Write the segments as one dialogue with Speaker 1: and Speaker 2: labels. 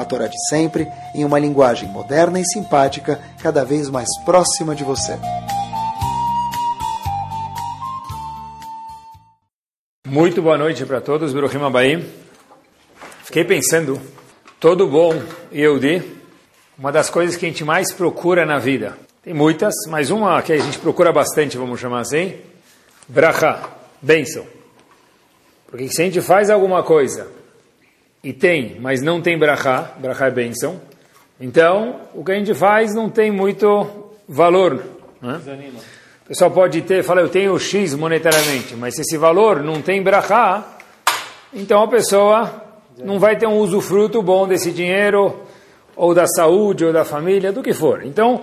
Speaker 1: a Torá de sempre, em uma linguagem moderna e simpática, cada vez mais próxima de você.
Speaker 2: Muito boa noite para todos, Biruhim Abaim. Fiquei pensando, todo bom Yehudi, uma das coisas que a gente mais procura na vida. Tem muitas, mas uma que a gente procura bastante, vamos chamar assim, bracha, bênção. Porque se a gente faz alguma coisa e tem, mas não tem brachá, brachá é bênção, então o que a gente faz não tem muito valor. Né? O pessoal pode ter, falar, eu tenho X monetariamente, mas se esse valor não tem brachá, então a pessoa não vai ter um usufruto bom desse dinheiro, ou da saúde, ou da família, do que for. Então,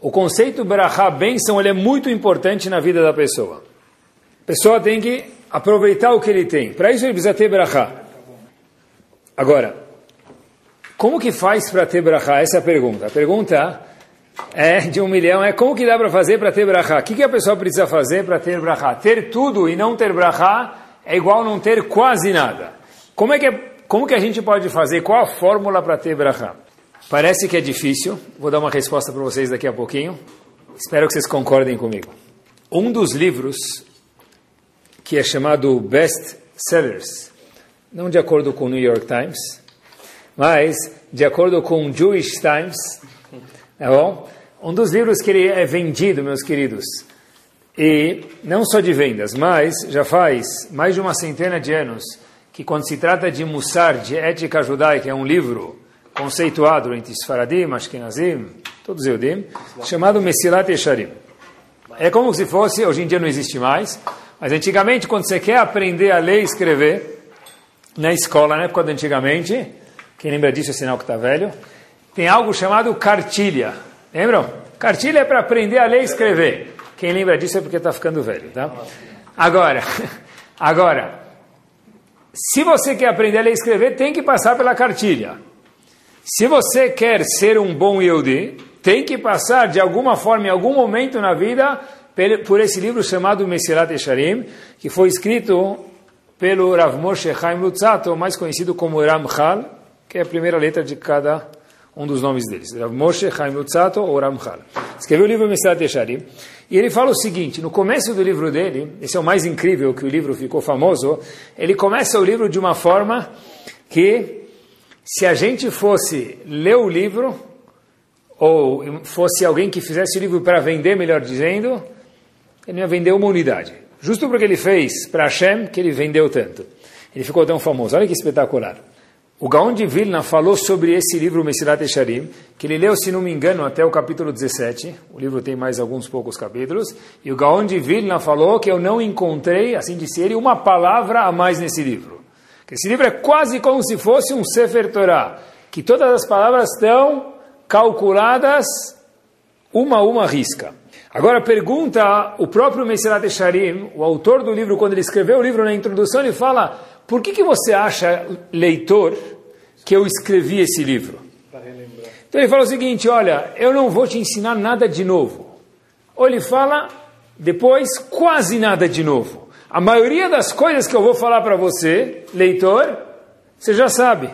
Speaker 2: o conceito brachá, bênção, ele é muito importante na vida da pessoa. A pessoa tem que aproveitar o que ele tem. Para isso ele precisa ter brachá. Agora, como que faz para ter brachá? Essa é a pergunta. A pergunta é de um milhão, é como que dá para fazer para ter brachá? O que, que a pessoa precisa fazer para ter brachá? Ter tudo e não ter brachá é igual não ter quase nada. Como é que, é, como que a gente pode fazer? Qual a fórmula para ter brachá? Parece que é difícil, vou dar uma resposta para vocês daqui a pouquinho. Espero que vocês concordem comigo. Um dos livros que é chamado Best Sellers, não de acordo com o New York Times, mas de acordo com o Jewish Times, tá bom? Um dos livros que ele é vendido, meus queridos, e não só de vendas, mas já faz mais de uma centena de anos que quando se trata de Mussar, de ética judaica, é um livro conceituado entre Sfaradim, Ashkenazim, todos Eudim, chamado Mesilat Yesharim. É como se fosse, hoje em dia não existe mais, mas antigamente quando você quer aprender a ler e escrever, na escola, na época de antigamente, quem lembra disso é sinal que está velho, tem algo chamado cartilha. Lembram? Cartilha é para aprender a ler e escrever. Quem lembra disso é porque está ficando velho, tá? Agora, agora, se você quer aprender a ler e escrever, tem que passar pela cartilha. Se você quer ser um bom Yehudi, tem que passar de alguma forma, em algum momento na vida, por esse livro chamado Mesilat Esharim, que foi escrito pelo Rav Moshe Chaim Lutzato, mais conhecido como Ramchal, que é a primeira letra de cada um dos nomes deles. Rav Moshe Chaim Lutzato ou Ramchal. Escreveu o livro Mesilat Esharim, e ele fala o seguinte, no começo do livro dele, esse é o mais incrível que o livro ficou famoso, ele começa o livro de uma forma que, se a gente fosse ler o livro, ou fosse alguém que fizesse o livro para vender, melhor dizendo, ele ia vender uma unidade. Justo porque ele fez para Hashem que ele vendeu tanto. Ele ficou tão famoso. Olha que espetacular. O Gaon de Vilna falou sobre esse livro Mesilat Esharim, que ele leu, se não me engano, até o capítulo 17. O livro tem mais alguns poucos capítulos. E o Gaon de Vilna falou que eu não encontrei, assim disse ele, uma palavra a mais nesse livro. Que esse livro é quase como se fosse um Sefer Torah, que todas as palavras estão calculadas uma a uma risca. Agora pergunta o próprio Mesilat Esharim, o autor do livro, quando ele escreveu o livro na introdução, ele fala, por que, que você acha, leitor, que eu escrevi esse livro? Então ele fala o seguinte, olha, eu não vou te ensinar nada de novo. Ou ele fala, depois, quase nada de novo. A maioria das coisas que eu vou falar para você, leitor, você já sabe.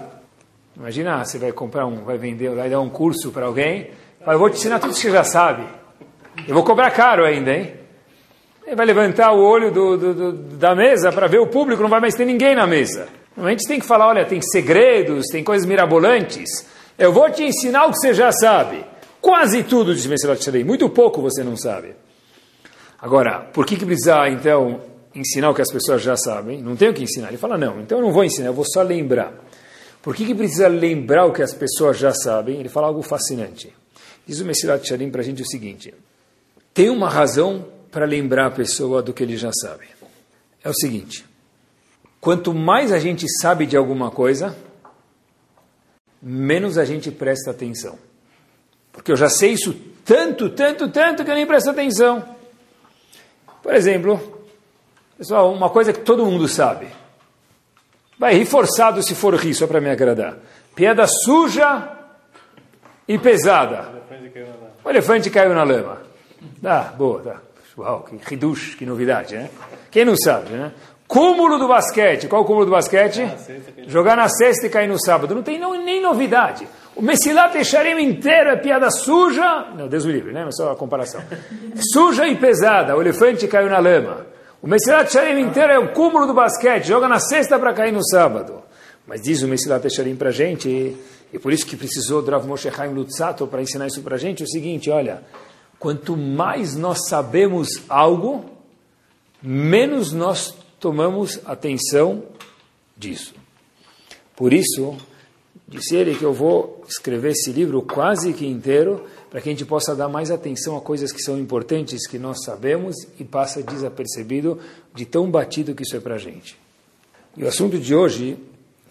Speaker 2: Imagina, você vai comprar um, vai vender, vai dar um curso para alguém, eu vou te ensinar tudo que você já sabe. Eu vou cobrar caro ainda, hein? Ele vai levantar o olho do, do, do, da mesa para ver o público, não vai mais ter ninguém na mesa. A gente tem que falar, olha, tem segredos, tem coisas mirabolantes. Eu vou te ensinar o que você já sabe. Quase tudo de Mesilat Shalei, muito pouco você não sabe. Agora, por que, que precisa, então, ensinar o que as pessoas já sabem? Não tem o que ensinar. Ele fala, não, então eu não vou ensinar, eu vou só lembrar. Por que, que precisa lembrar o que as pessoas já sabem? Ele fala algo fascinante. Diz o Mesilat Shalim para a gente o seguinte, tem uma razão para lembrar a pessoa do que ele já sabe. É o seguinte: quanto mais a gente sabe de alguma coisa, menos a gente presta atenção. Por porque eu já sei isso tanto, tanto, tanto que eu nem presto atenção. Por exemplo, pessoal, uma coisa que todo mundo sabe. Vai rir forçado se for rir, só para me agradar. Piada suja e pesada. O elefante caiu na lama. Ah, boa, tá. Uau, que ridush, que novidade, né? Quem não sabe, né? Cúmulo do basquete. Qual o cúmulo do basquete? Jogar na sexta e cair no sábado. Não tem não, nem novidade. O Messilat Echarim inteiro é piada suja. Não, Deus o livre, né? Mas só a comparação. Suja e pesada. O elefante caiu na lama. O Messilat Echarim inteiro é o cúmulo do basquete. Joga na sexta para cair no sábado. Mas diz o Messilat Echarim para a gente, e por isso que precisou do Rav Moshe Chaim Lutzato para ensinar isso para a gente, é o seguinte, olha, quanto mais nós sabemos algo, menos nós tomamos atenção disso. Por isso, disse ele que eu vou escrever esse livro quase que inteiro, para que a gente possa dar mais atenção a coisas que são importantes, que nós sabemos, e passa desapercebido de tão batido que isso é para a gente. E o assunto de hoje,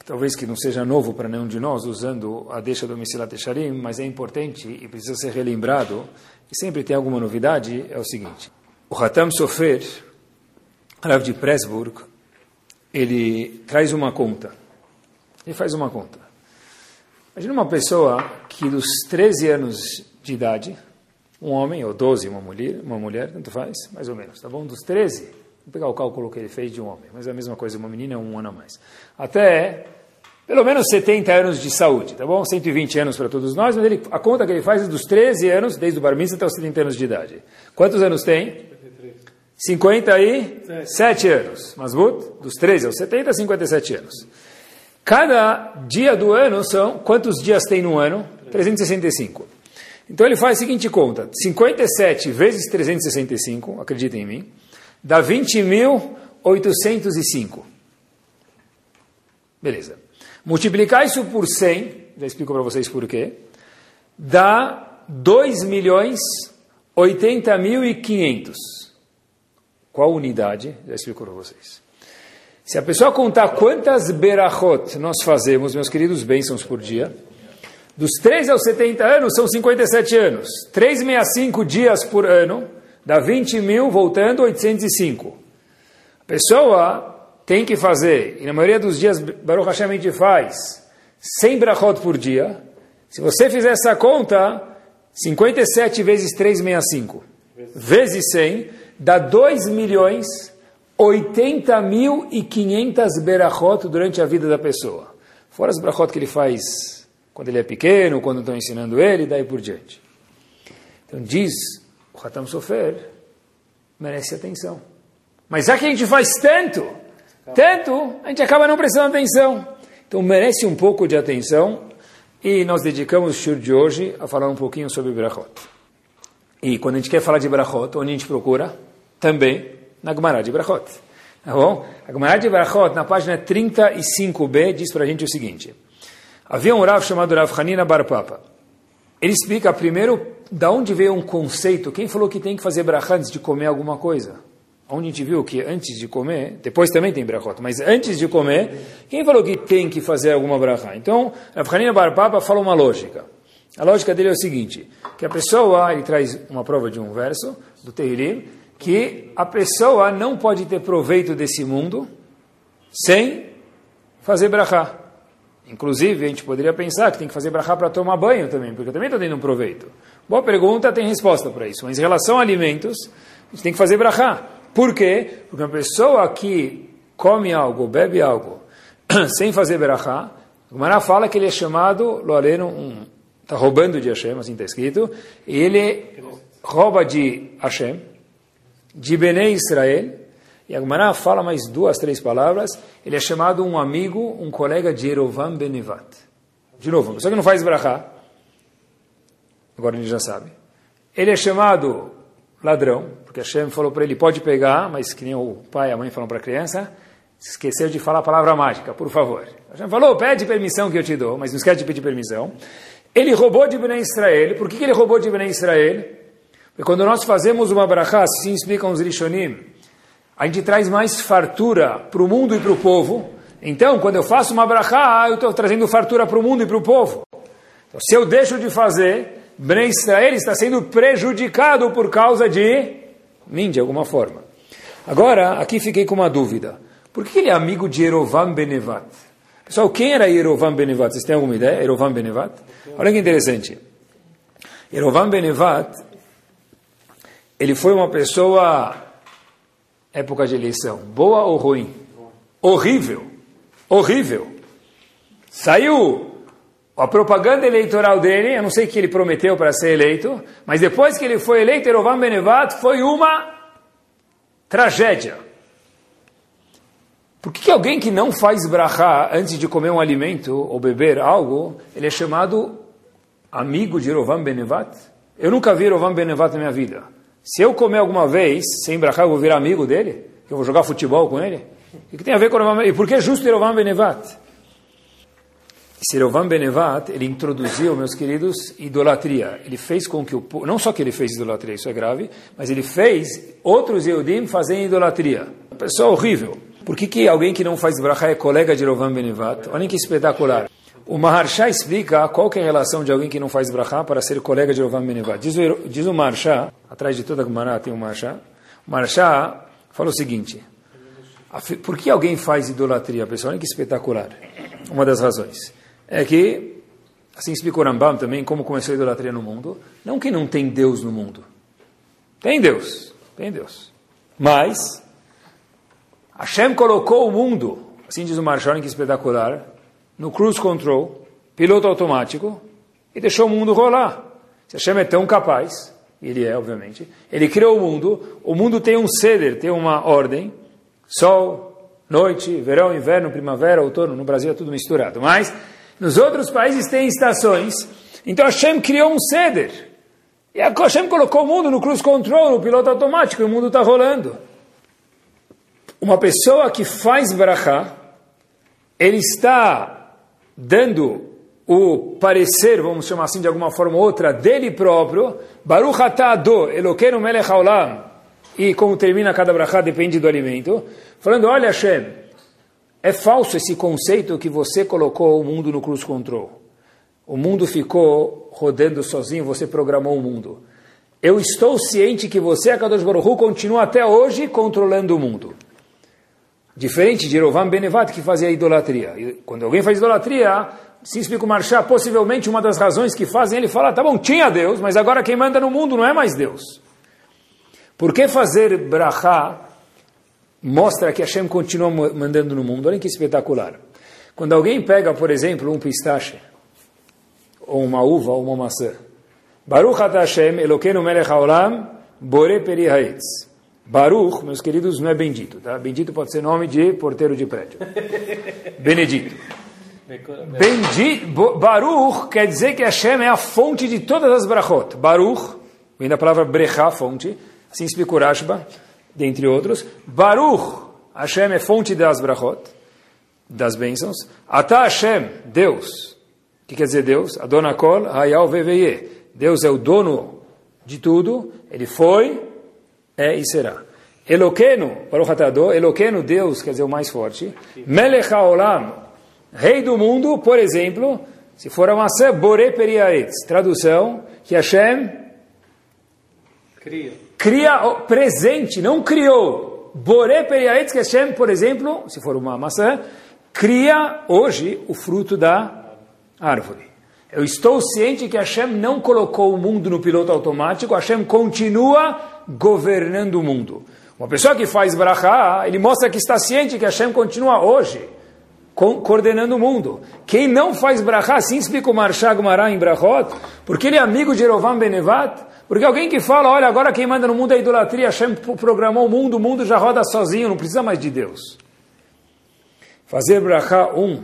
Speaker 2: talvez que não seja novo para nenhum de nós, usando a deixa do Mesilat Echarim, mas é importante e precisa ser relembrado, e sempre tem alguma novidade, é o seguinte. O Hatam Sofer, Rav de Pressburg, ele traz uma conta. Ele faz uma conta. Imagina uma pessoa que dos 13 anos de idade, um homem, ou 12, uma mulher, uma mulher, tanto faz, mais ou menos, tá bom? Dos 13, vou pegar o cálculo que ele fez de um homem, mas é a mesma coisa, uma menina é um ano a mais. Até pelo menos 70 anos de saúde, tá bom? 120 anos para todos nós, mas ele, a conta que ele faz é dos 13 anos, desde o bar mitzvah até os 70 anos de idade. Quantos anos tem? 57 anos. Masbut, dos 13 aos 70, 57 anos. Cada dia do ano são, quantos dias tem no ano? 365. Então ele faz a seguinte conta, 57 vezes 365, acreditem em mim, dá 20.805. Beleza. Multiplicar isso por 100, já explico para vocês por quê, dá 2 milhões 80 mil e 500. Qual unidade? Já explico para vocês. Se a pessoa contar quantas berachot nós fazemos, meus queridos bênçãos por dia, dos 3 aos 70 anos são 57 anos. 365 dias por ano dá 20 mil, voltando 805. A pessoa tem que fazer, e na maioria dos dias Baruch Hashem a gente faz, 100 brachot por dia. Se você fizer essa conta, 57 vezes 365 vezes 100 dá 2 milhões 80 mil e 500 berachot durante a vida da pessoa. Fora as brachot que ele faz quando ele é pequeno, quando estão ensinando ele, daí por diante. Então diz o Hatam Sofer, merece atenção. Mas já que a gente faz tanto, tanto, a gente acaba não prestando atenção. Então merece um pouco de atenção e nós dedicamos o shur de hoje a falar um pouquinho sobre Brachot. E quando a gente quer falar de Brachot, onde a gente procura? Também na Gemara de Brachot. Tá bom? A Gemara de Brachot, na página 35b, diz para a gente o seguinte. Havia um Rav chamado Rav Hanina Bar Papa. Ele explica primeiro da onde veio um conceito. Quem falou que tem que fazer brachá antes de comer alguma coisa? Onde a gente viu que antes de comer, depois também tem brachot, mas antes de comer, quem falou que tem que fazer alguma brachá? Então, Rav Hanina Bar Papa fala uma lógica. A lógica dele é o seguinte, que a pessoa, ele traz uma prova de um verso do Tehillim, que a pessoa não pode ter proveito desse mundo sem fazer brachá. Inclusive, a gente poderia pensar que tem que fazer brachá para tomar banho também, porque também está tendo um proveito. Boa pergunta, tem resposta para isso. Mas em relação a alimentos, a gente tem que fazer brachá. Por quê? Porque uma pessoa que come algo, bebe algo, sem fazer berachá, o Mará fala que ele é chamado, Loaleno, um, está roubando de Hashem, assim está escrito, e ele rouba de Hashem, de Bnei Israel, e a Gemara fala mais duas, três palavras, ele é chamado um amigo, um colega de Erovam Benevat. De novo, pessoa que não faz brachá, agora gente já sabe. Ele é chamado ladrão, porque Hashem falou para ele, pode pegar, mas que nem o pai e a mãe falam para a criança, esqueceu de falar a palavra mágica, por favor. Hashem falou, pede permissão que eu te dou, mas não esquece de pedir permissão. Ele roubou de Bnei Israel. Por que, que ele roubou de Bnei Israel? Porque quando nós fazemos uma brachá, assim explicam os Rishonim, a gente traz mais fartura para o mundo e para o povo. Então, quando eu faço uma brachá, eu estou trazendo fartura para o mundo e para o povo. Então, se eu deixo de fazer, Bnei Israel está sendo prejudicado por causa de mim, de alguma forma. Agora, aqui fiquei com uma dúvida. Por que ele é amigo de Erovam Benevat? Pessoal, quem era Erovam Benevat? Vocês têm alguma ideia? Erovam Benevat? Olha que interessante. Erovam Benevat, ele foi uma pessoa, época de eleição, boa ou ruim? Horrível. Horrível. Saiu a propaganda eleitoral dele, eu não sei o que ele prometeu para ser eleito, mas depois que ele foi eleito, Erovam Benevat foi uma tragédia. Por que, alguém que não faz brachá antes de comer um alimento ou beber algo, ele é chamado amigo de Erovam Benevat? Eu nunca vi Erovam Benevat na minha vida. Se eu comer alguma vez sem brachá, eu vou virar amigo dele? Eu vou jogar futebol com ele? O que tem a ver com Erovam Benevat? E por que justo Erovam Benevat? Serovam Benevat, ele introduziu, meus queridos, idolatria. Ele fez com que o não só que ele fez idolatria, isso é grave, mas ele fez outros Yehudim fazerem idolatria. Uma pessoa horrível. Por que, que alguém que não faz brachá é colega de Serovam Benevat? Olhem que espetacular. O Maharsha explica qual é a relação de alguém que não faz brachá para ser colega de Serovam Benevat. Diz o, diz o Maharsha, atrás de toda a Gemara tem o Maharsha, o Maharsha fala o seguinte, por que alguém faz idolatria, pessoal? Olha que espetacular. Uma das razões é que, assim explica o Rambam também, como começou a idolatria no mundo, não que não tem Deus no mundo. Tem Deus, tem Deus. Mas, Hashem colocou o mundo, assim diz o Marshall, que espetacular, no cruise control, piloto automático, e deixou o mundo rolar. Se Hashem é tão capaz, ele é, obviamente, ele criou o mundo, o mundo tem um ceder, tem uma ordem, sol, noite, verão, inverno, primavera, outono, no Brasil é tudo misturado, mas nos outros países tem estações. Então Hashem criou um ceder. E Hashem colocou o mundo no cruise control, no piloto automático, e o mundo está rolando. Uma pessoa que faz brachá, ele está dando o parecer, vamos chamar assim de alguma forma ou outra, dele próprio, Baruch atah Elokeinu melech haolam, e como termina cada brachá depende do alimento, falando, olha Hashem, é falso esse conceito que você colocou o mundo no cruise control. O mundo ficou rodando sozinho, você programou o mundo. Eu estou ciente que você, Akadosh Baruch continua até hoje controlando o mundo. Diferente de Yerovam Benevat, que fazia idolatria. Quando alguém faz idolatria, se explica o Marchá, possivelmente uma das razões que fazem ele falar, tá bom, tinha Deus, mas agora quem manda no mundo não é mais Deus. Por que fazer brachá mostra que Hashem continua mandando no mundo. Olha que espetacular. Quando alguém pega, por exemplo, um pistache, ou uma uva, ou uma maçã, Baruch Ata Hashem, Elokeinu melech haolam, bore peri haetz. Baruch, meus queridos, não é bendito, tá? Bendito pode ser nome de porteiro de prédio. Benedito. Bendito, Baruch quer dizer que Hashem é a fonte de todas as brachot. Baruch, vem da palavra brecha, fonte, assim explica o Rashba, dentre outros. Baruch, Hashem é fonte das brachot, das bênçãos. Ata Hashem, Deus. O que quer dizer Deus? Adonakol Hayal Veveye. Deus é o dono de tudo, ele foi, é e será. Eloqueno, Baruch Atadô, Eloqueno, Deus, quer dizer o mais forte. Melech HaOlam, Rei do mundo, por exemplo, se for a maçã, Bore Periaetz. Tradução, que Hashem cria cria presente, não criou. Bore Periaetz Hashem, por exemplo, se for uma maçã, cria hoje o fruto da árvore. Eu estou ciente que Hashem não colocou o mundo no piloto automático, Hashem continua governando o mundo. Uma pessoa que faz brachá, ele mostra que está ciente que Hashem continua hoje coordenando o mundo. Quem não faz brachá, assim explica o Marshag Mará em Brachot, porque ele é amigo de Erovam Benevat, porque alguém que fala, olha, agora quem manda no mundo é idolatria, Hashem programou o mundo, o mundo já roda sozinho, não precisa mais de Deus. Fazer brachá, um,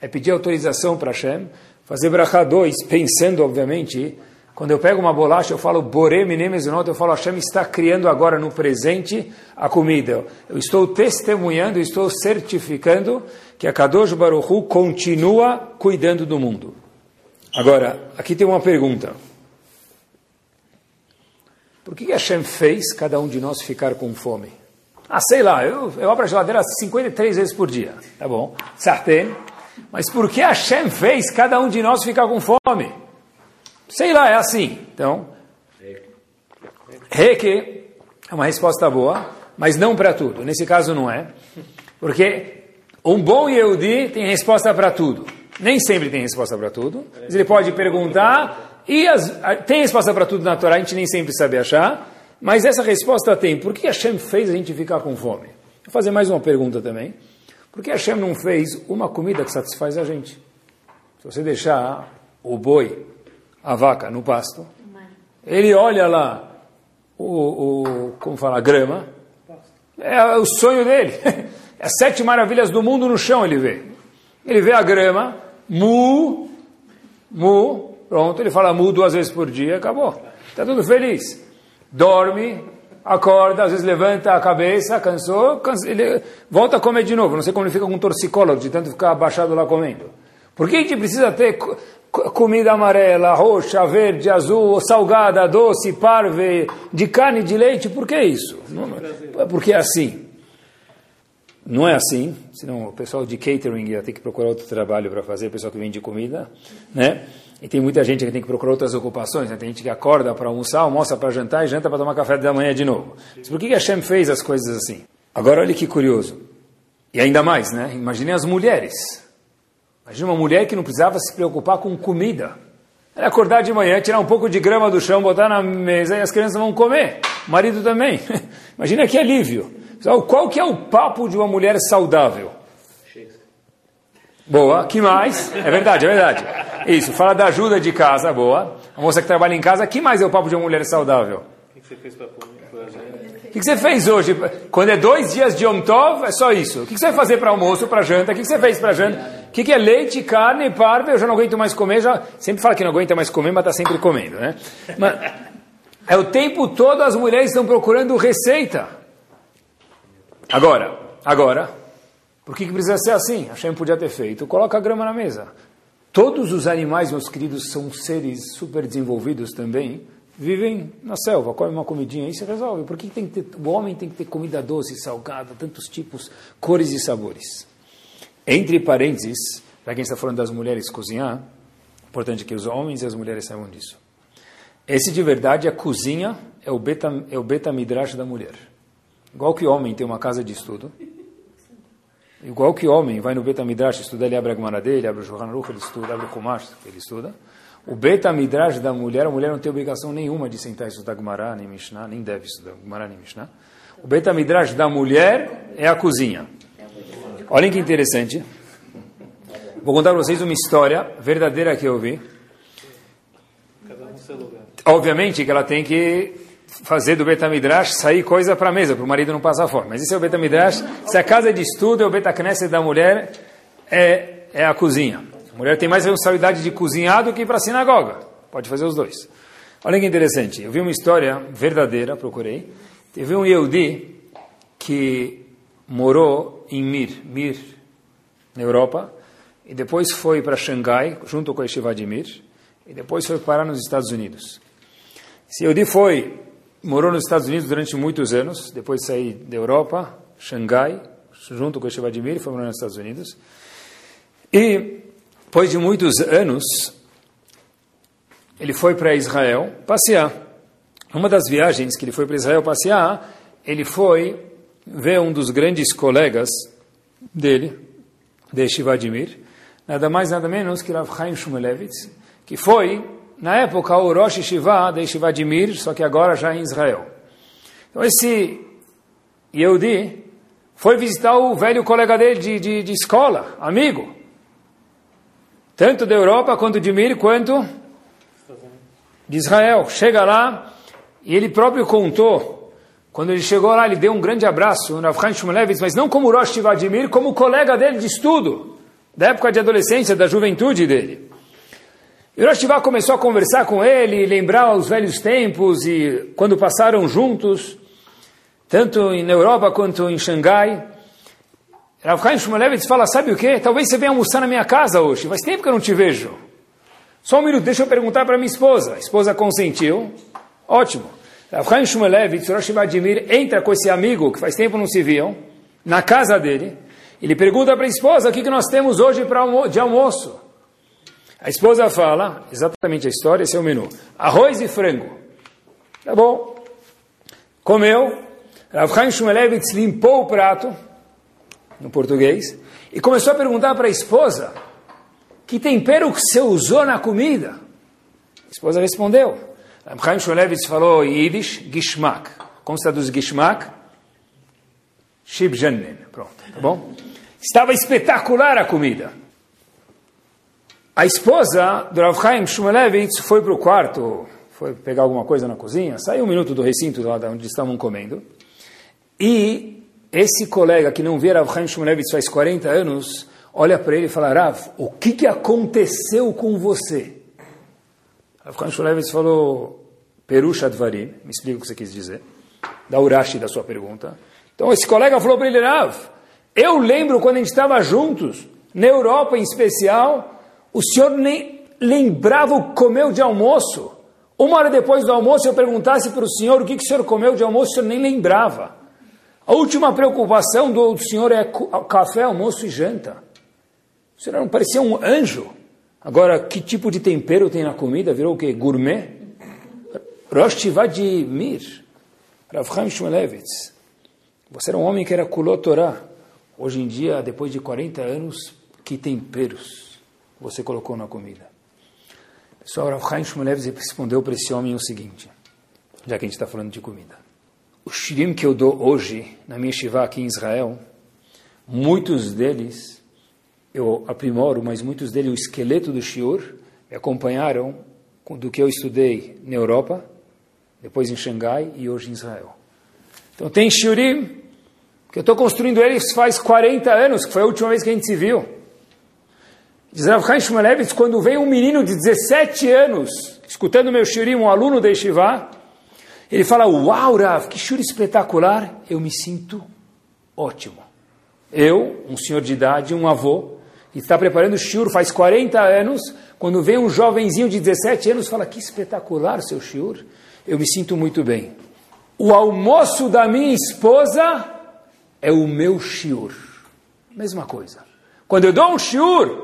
Speaker 2: é pedir autorização para Hashem. Fazer brachá, dois, pensando, obviamente, quando eu pego uma bolacha, eu falo Boré Minemezunot, eu falo Hashem está criando agora no presente a comida. Eu estou testemunhando, estou certificando que a Kadosh Baruch Hu continua cuidando do mundo. Agora, aqui tem uma pergunta. Por que Hashem fez cada um de nós ficar com fome? Ah, sei lá, eu, eu abro a geladeira 53 vezes por dia. Tá bom, certo? Mas por que Hashem fez cada um de nós ficar com fome? Sei lá, é assim. Então, Reke é uma resposta boa, mas não para tudo. Nesse caso não é. Porque um bom Yehudi tem resposta para tudo. Nem sempre tem resposta para tudo, mas ele pode perguntar, e as, tem resposta para tudo na Torá, a gente nem sempre sabe achar, mas essa resposta tem. Por que Hashem fez a gente ficar com fome? Vou fazer mais uma pergunta também. Por que Hashem não fez uma comida que satisfaz a gente? Se você deixar o boi, a vaca, no pasto, ele olha lá o, o como fala, a grama, é o sonho dele. É sete maravilhas do mundo no chão ele vê. Ele vê a grama, mu, mu, pronto, ele fala mu duas vezes por dia, acabou. Está tudo feliz. Dorme, acorda, às vezes levanta a cabeça, cansou, cansa, ele volta a comer de novo. Não sei como ele fica com um torcicólogo de tanto ficar abaixado lá comendo. Por que a gente precisa ter comida amarela, roxa, verde, azul, salgada, doce, parve, de carne, de leite? Por que isso? Porque é assim. Não é assim, senão o pessoal de catering ia ter que procurar outro trabalho para fazer, o pessoal que vende comida, né? E tem muita gente que tem que procurar outras ocupações, né? tem gente que acorda para almoçar, almoça para jantar e janta para tomar café da manhã de novo. Mas por que Hashem fez as coisas assim? Agora olha que curioso. E ainda mais, né? Imagine as mulheres. Imagine uma mulher que não precisava se preocupar com comida. Ela acordar de manhã, tirar um pouco de grama do chão, botar na mesa e as crianças vão comer. O marido também. Imagina que alívio. Qual que é o papo de uma mulher saudável? Boa, que mais? É verdade, é verdade. Isso, fala da ajuda de casa, boa. A moça que trabalha em casa, que mais é o papo de uma mulher saudável? O que você fez para O que você fez hoje? Quando é dois dias de Yom Tov, é só isso. O que você vai fazer para almoço, para janta? O que você fez para janta? O que é leite, carne, parva? Eu já não aguento mais comer. Já sempre fala que não aguenta mais comer, mas está sempre comendo, né? Mas, é o tempo todo as mulheres estão procurando receita. Agora, agora, por que, que precisa ser assim? Hashem podia ter feito. Coloca a grama na mesa. Todos os animais, meus queridos, são seres super desenvolvidos também. Vivem na selva, comem uma comidinha e se resolve. Por que tem que ter, o homem tem que ter comida doce, salgada, tantos tipos, cores e sabores? Entre parênteses, para quem está falando das mulheres cozinhar, importante que os homens e as mulheres saibam disso. Esse de verdade, a cozinha é o beta, é o beta midrash da mulher. Igual que homem tem uma casa de estudo, igual que homem vai no Betamidrash estudar, ele abre a Gemara dele, abre o Shulchan Aruch, ele estuda, abre o Kumash, ele estuda. O Betamidrash da mulher, a mulher não tem obrigação nenhuma de sentar e estudar Gemara, nem Mishnah, nem deve estudar Gemara, nem Mishnah. O Betamidrash da mulher é a cozinha. Olhem que interessante. Vou contar para vocês uma história verdadeira que eu vi. Obviamente que ela tem que fazer do Betamidrash sair coisa para a mesa, para o marido não passar fome. Mas isso é o Betamidrash. Se a casa de estudo é o Betacneset da mulher, é, é a cozinha. A mulher tem mais responsabilidade de cozinhar do que para a sinagoga. Pode fazer os dois. Olha que interessante. Eu vi uma história verdadeira, procurei. Teve um Yehudi que morou em Mir, Mir, na Europa, e depois foi para Xangai, junto com a Yeshiva de Mir, e depois foi parar nos Estados Unidos. Esse Yehudi foi morou nos Estados Unidos durante muitos anos, depois de sair da Europa, Xangai, junto com o Shivadimir, foi morar nos Estados Unidos. E, depois de muitos anos, ele foi para Israel passear. Uma das viagens que ele foi para Israel passear, ele foi ver um dos grandes colegas dele, de Shivadimir, nada mais nada menos que Rav Chaim Shumelevitz, que foi na época, o Rosh Shiva de Shiva de Mir, só que agora já em Israel. Então, esse Yehudi foi visitar o velho colega dele de, de, de escola, amigo. Tanto da Europa, quanto de Mir, quanto de Israel. Chega lá e ele próprio contou. Quando ele chegou lá, ele deu um grande abraço, Rav Chaim Shmulevitz, mas não como Rosh Shivadimir, como colega dele de estudo, da época de adolescência, da juventude dele. E começou a conversar com ele, lembrar os velhos tempos e quando passaram juntos, tanto na Europa quanto em Xangai. Rav Chaim Shmulevitz fala, sabe o que? Talvez você venha almoçar na minha casa hoje, faz tempo que eu não te vejo. Só um minuto, deixa eu perguntar para minha esposa. A esposa consentiu, ótimo. Rav Chaim Shmulevitz, Rosh Vladimir, entra com esse amigo que faz tempo não se viam, na casa dele, ele pergunta para a esposa, o que, que nós temos hoje almo de almoço? A esposa fala, exatamente a história, esse é o menu. Arroz e frango. Tá bom. Comeu. Rav Chaim Shmuelevitz limpou o prato, no português, e começou a perguntar para a esposa que tempero que você usou na comida. A esposa respondeu. Rav Chaim Shmuelevitz falou em Yiddish, Gishmak. Como traduz Gishmak? Shibjanen. Pronto, tá bom? Estava espetacular a comida. A esposa do Rav Chaim Shmuelevitz foi para o quarto, foi pegar alguma coisa na cozinha, saiu um minuto do recinto lá onde estavam comendo, e esse colega que não vê Rav Chaim Shmuelevitz faz 40 anos, olha para ele e fala, Rav, o que, que aconteceu com você? Rav Chaim Shmuelevitz falou, Perusha Dvarim, me explica o que você quis dizer, da Urashi da sua pergunta. Então esse colega falou para ele, Rav, eu lembro quando a gente estava juntos, na Europa em especial, o senhor nem lembrava o que comeu de almoço. Uma hora depois do almoço, eu perguntasse para o senhor o que, que o senhor comeu de almoço, o senhor nem lembrava. A última preocupação do senhor é café, almoço e janta. O senhor não parecia um anjo. Agora, que tipo de tempero tem na comida? Virou o quê? Gourmet? Rosh Mir, Rav Chaim Shmulevitz. Você era um homem que era kulotorá. Hoje em dia, depois de 40 anos, que temperos você colocou na comida. Pessoal, Rav Chaim Shmulevitz respondeu para esse homem o seguinte, já que a gente está falando de comida. O shirim que eu dou hoje na minha shiva aqui em Israel, muitos deles eu aprimoro, mas muitos deles, o esqueleto do shiur, me acompanharam do que eu estudei na Europa, depois em Xangai e hoje em Israel. Então tem shiurim que eu estou construindo eles faz 40 anos, que foi a última vez que a gente se viu. Diz Rav Chaim quando veio um menino de 17 anos, escutando meu shirim, um aluno da Yeshiva, ele fala, uau Rav, que shuri espetacular, eu me sinto ótimo. Eu, um senhor de idade, um avô, que está preparando o shiur faz 40 anos, quando vem um jovenzinho de 17 anos, fala, que espetacular seu shiur, eu me sinto muito bem. O almoço da minha esposa é o meu shiur. Mesma coisa. Quando eu dou um shiur,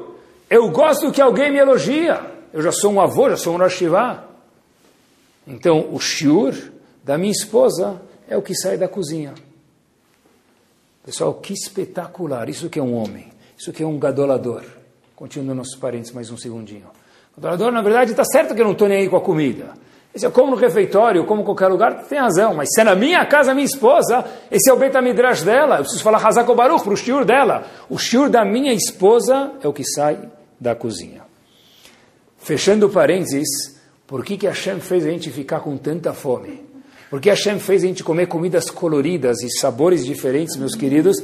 Speaker 2: eu gosto que alguém me elogia. Eu já sou um avô, já sou um Roshivá. Então, o shiur da minha esposa é o que sai da cozinha. Pessoal, que espetacular. Isso que é um homem. Isso que é um gadolador. Continuando nossos parentes mais um segundinho. Gadolador, na verdade, está certo que eu não estou nem aí com a comida. Se eu como no refeitório, como em qualquer lugar, tem razão. Mas se é na minha casa, minha esposa, esse é o Betamidrash dela. Eu preciso falar Hazako Baruch para o shiur dela. O shiur da minha esposa é o que sai da cozinha. Fechando parênteses, por que, que Hashem fez a gente ficar com tanta fome? Por que Hashem fez a gente comer comidas coloridas e sabores diferentes, meus queridos?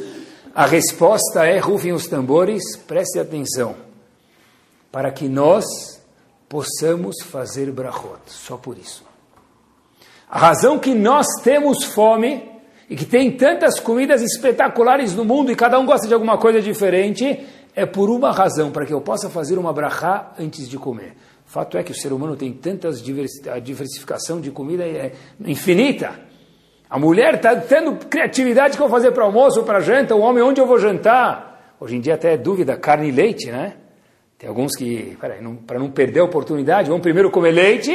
Speaker 2: A resposta é, rufem os tambores, preste atenção, para que nós possamos fazer brachot, só por isso. A razão que nós temos fome e que tem tantas comidas espetaculares no mundo e cada um gosta de alguma coisa diferente é por uma razão, para que eu possa fazer uma brachá antes de comer. Fato é que o ser humano tem tantas a diversificação de comida é infinita. A mulher está tendo criatividade que eu vou fazer para almoço para janta, o homem onde eu vou jantar. Hoje em dia até é dúvida, carne e leite, né? Tem alguns que, para não perder a oportunidade, vão primeiro comer leite,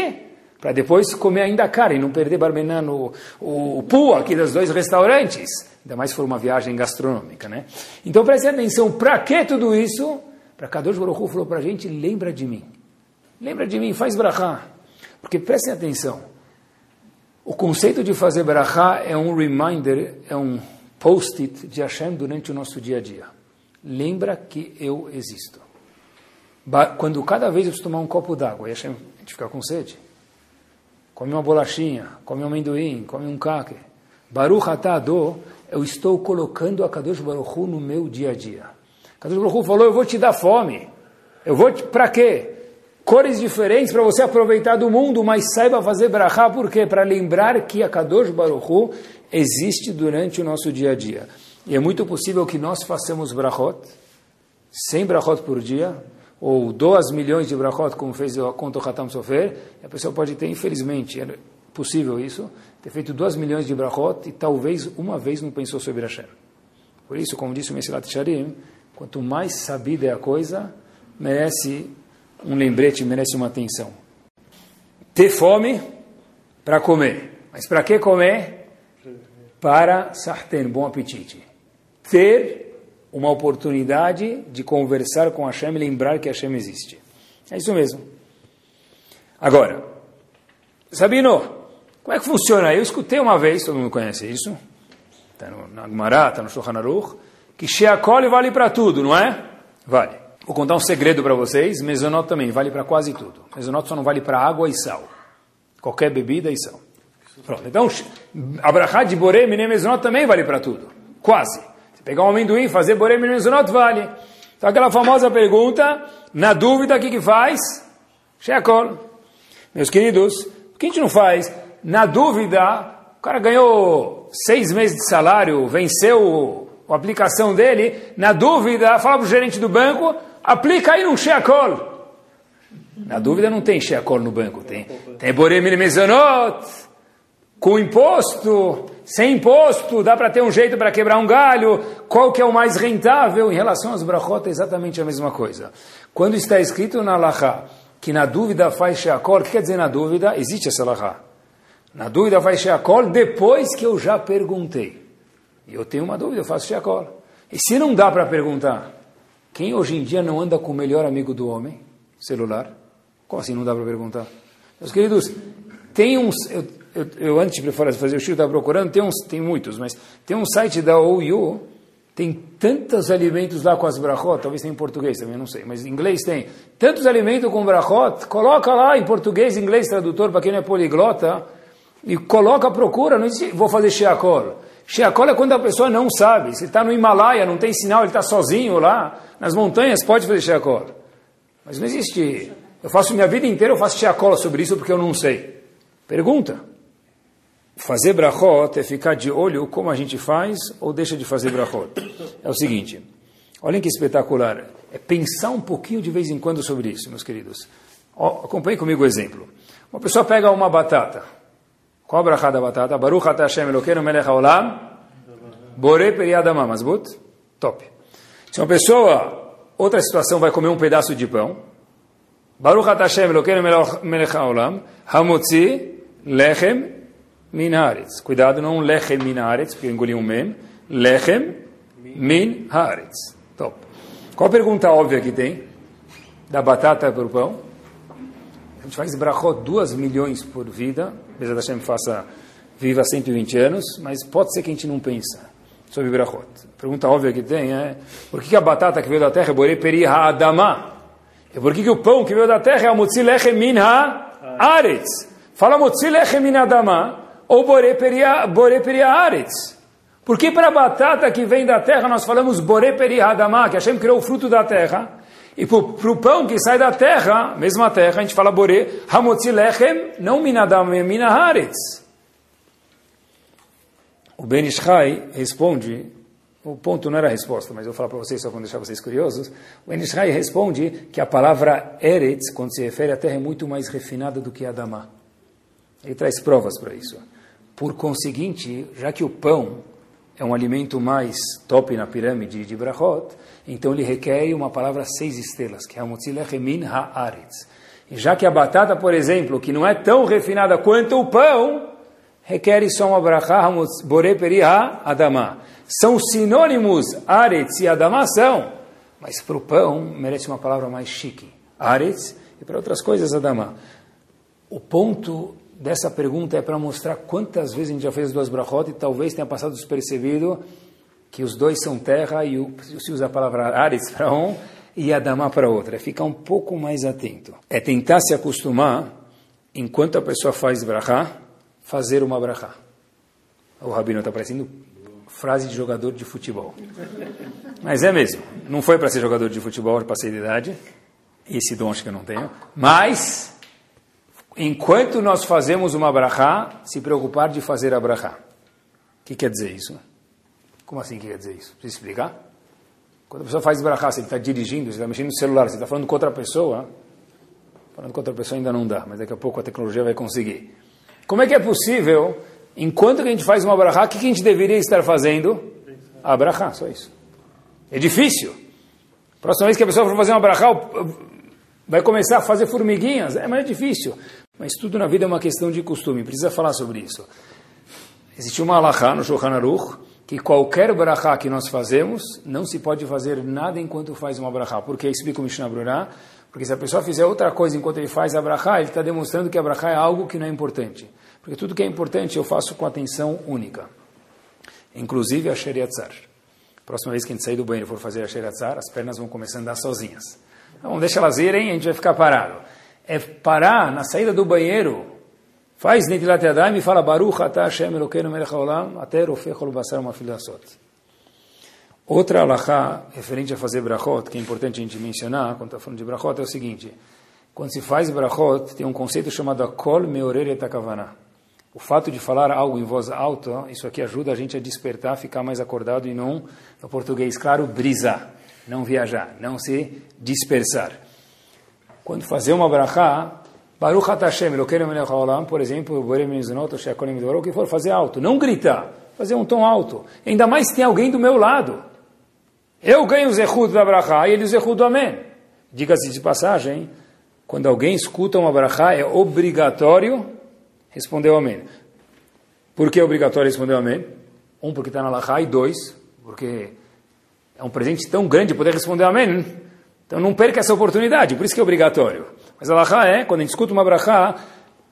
Speaker 2: para depois comer ainda carne, não perder barmenã no o, o pua aqui dos dois restaurantes. Ainda mais for uma viagem gastronômica, né? Então preste atenção, para que tudo isso? Para Kadosh Baruch Hu falou para a gente, lembra de mim. Lembra de mim, faz brachá. Porque prestem atenção, o conceito de fazer brachá é um reminder, é um post-it de Hashem durante o nosso dia a dia. Lembra que eu existo. Quando cada vez eu tomar um copo d'água e a gente fica com sede, come uma bolachinha, come um amendoim, come um caque. Baruch atado, eu estou colocando a Kadosh Baruch Hu no meu dia a dia. Kadosh Baruch Hu falou, eu vou te dar fome. Eu vou para quê? Cores diferentes para você aproveitar do mundo, mas saiba fazer brachá, por quê? Para lembrar que a Kadosh Baruch Hu existe durante o nosso dia a dia. E é muito possível que nós façamos brachot, 100 brachot por dia, ou 2 milhões de brachot, como fez o conto Hatam Sofer, a pessoa pode ter, infelizmente, é possível isso, ter feito 2 milhões de brachot e talvez uma vez não pensou sobre Hashem. Por isso, como disse o Mesilat Sharim, quanto mais sabida é a coisa, merece um lembrete merece uma atenção. Ter fome para comer. Mas para que comer? Para sarten, bom apetite. Ter uma oportunidade de conversar com Hashem e lembrar que Hashem existe. É isso mesmo. Agora, Sabino, como é que funciona? Eu escutei uma vez, todo mundo conhece isso, está na Gemara, está no Shulchan Aruch, que Sheakol vale para tudo, não é? Vale. Vou contar um segredo para vocês, Mezonot também vale para quase tudo. Mezonot só não vale para água e sal. Qualquer bebida e sal. Pronto, então, Abrahá de Boré, Miné Mezonot também vale para tudo. Quase. Pegar um amendoim, fazer Boré, Miné Mezonot, vale. Então aquela famosa pergunta, na dúvida, o que que faz? Sheakol. Meus queridos, o que a gente não faz? Na dúvida, o cara ganhou seis meses de salário, venceu a aplicação dele, na dúvida, fala para o gerente do banco, aplica aí num Sheakol. Na dúvida não tem Sheakol no banco, tem, tem Borem Mezonot, com imposto, sem imposto, dá para ter um jeito para quebrar um galho, qual que é o mais rentável? Em relação às brachot é exatamente a mesma coisa. Quando está escrito na Laha que na dúvida faz Sheakol, o que quer dizer na dúvida? Existe essa Laha. Na dúvida faz Sheakol depois que eu já perguntei. E eu tenho uma dúvida, eu faço Sheakol. E se não dá para perguntar, quem hoje em dia não anda com o melhor amigo do homem? Celular. Como assim não dá para perguntar? Meus queridos, tem uns. Eu, eu, eu antes de fazer o show estava procurando, tem uns, tem muitos, mas tem um site da OU, tem tantos alimentos lá com as brachot, talvez tenha em português também, não sei, mas em inglês tem. Tantos alimentos com brachot, coloca lá em português, inglês, tradutor, para quem não é poliglota, e coloca procura, não existe, vou fazer shiakol. Shiakol é quando a pessoa não sabe, se está no Himalaia, não tem sinal, ele está sozinho lá, nas montanhas, pode fazer shiakol. Mas não existe eu faço minha vida inteira, eu faço chiacola sobre isso porque eu não sei. Pergunta. Fazer brachot é ficar de olho como a gente faz ou deixa de fazer brachot. É o seguinte, olhem que espetacular. É pensar um pouquinho de vez em quando sobre isso, meus queridos. Acompanhe comigo o exemplo. Uma pessoa pega uma batata. Qual a brachá da batata? Baruch ata Hashem Elokeinu melech haolam bore periadama masbut. Top. Se uma pessoa, outra situação, vai comer um pedaço de pão, Baruch at Hashem Elokeinu melech haolam, hamotzi lechem min haaretz. Cuidado, não lechem min haaretz, porque eu engoli um mem. Lechem min. Top. Qual a pergunta óbvia que tem? Da batata para o pão? A gente faz brachot duas milhões por vida. Bezat Hashem faça, viva 120 anos, mas pode ser que a gente não pensa sobre brachot. Pergunta óbvia que tem é, por que a batata que veio da terra é borei peri ha'adamah? E por que, que o pão que veio da terra é o mutzi lechem min? Fala mutzi lechem min adama ou bore peria, bore peria aretz. Por que para a batata que vem da terra nós falamos bore peria adama, que Hashem criou o fruto da terra? E para o pão que sai da terra, mesma terra, a gente fala bore, hamotzi lechem, não min adama, min ha-aretz. O Ben Ishai responde o ponto não era a resposta, mas eu vou falar para vocês só para deixar vocês curiosos. O Enishai responde que a palavra Eretz, quando se refere à terra, é muito mais refinada do que Adamá. Ele traz provas para isso. Por conseguinte, já que o pão é um alimento mais top na pirâmide de Brachot, então ele requer uma palavra seis estrelas, que é Hamotzilechemin Haaretz. E já que a batata, por exemplo, que não é tão refinada quanto o pão, requer só uma brachá, Bore Peri Adamá são sinônimos, aretz e adamação, mas para o pão merece uma palavra mais chique, aretz, e para outras coisas, adamá. O ponto dessa pergunta é para mostrar quantas vezes a gente já fez as duas brachot e talvez tenha passado despercebido que os dois são terra e se usa a palavra aretz para um e adamá para outra. É ficar um pouco mais atento. É tentar se acostumar, enquanto a pessoa faz brachá, fazer uma brachá. O rabino está parecendo frase de jogador de futebol. Mas é mesmo. Não foi para ser jogador de futebol, passei de idade. Esse dom acho que eu não tenho. Mas, enquanto nós fazemos uma brachá, se preocupar de fazer a brachá. O que quer dizer isso? Como assim que quer dizer isso? Precisa explicar? Quando a pessoa faz brachá, você está dirigindo, você está mexendo no celular, você está falando com outra pessoa, falando com outra pessoa ainda não dá, mas daqui a pouco a tecnologia vai conseguir. Como é que é possível enquanto a gente faz uma brachá, o que a gente deveria estar fazendo? A brachá, só isso. É difícil. Próxima vez que a pessoa for fazer uma brachá, Vai começar a fazer formiguinhas? É mais difícil. Mas tudo na vida é uma questão de costume, precisa falar sobre isso. Existe uma alahá no Shulchan Aruch, que qualquer brachá que nós fazemos, não se pode fazer nada enquanto faz uma brachá. Por que? Explica o Mishnah Brurah. Porque se a pessoa fizer outra coisa enquanto ele faz a brachá, ele está demonstrando que a brachá é algo que não é importante. Porque tudo que é importante eu faço com atenção única. Inclusive a Sheriatzar. Próxima vez que a gente sair do banheiro e for fazer a Sheriatzar, as pernas vão começar a andar sozinhas. Então, deixa elas irem, a gente vai ficar parado. É parar na saída do banheiro, faz Netilat Yadayim e fala Baruch Ata Hashem Elokeinu Melech HaOlam Ater Ofechol Basar Mafilasot. Outra alahá referente a fazer brachot, que é importante a gente mencionar, quando está falando de brachot, é o seguinte. Quando se faz brachot, tem um conceito chamado Kol Meorer Etakavana. O fato de falar algo em voz alta, isso aqui ajuda a gente a despertar, ficar mais acordado e não, no português claro, brisar, não viajar, não se dispersar. Quando fazer uma brachá, Baruch Hashem, Elokeinu Melech HaOlam, por exemplo, o que for, fazer alto, não gritar, fazer um tom alto. Ainda mais se tem alguém do meu lado. Eu ganho o zehut da brachá e ele o zehut do amém. Diga-se de passagem, quando alguém escuta uma brachá, é obrigatório responder o amém. Por que é obrigatório responder o amém? Um, porque está na lahá, e dois, porque é um presente tão grande poder responder amém. Então não perca essa oportunidade, por isso que é obrigatório. Mas a lahá é, quando a gente escuta uma brachá,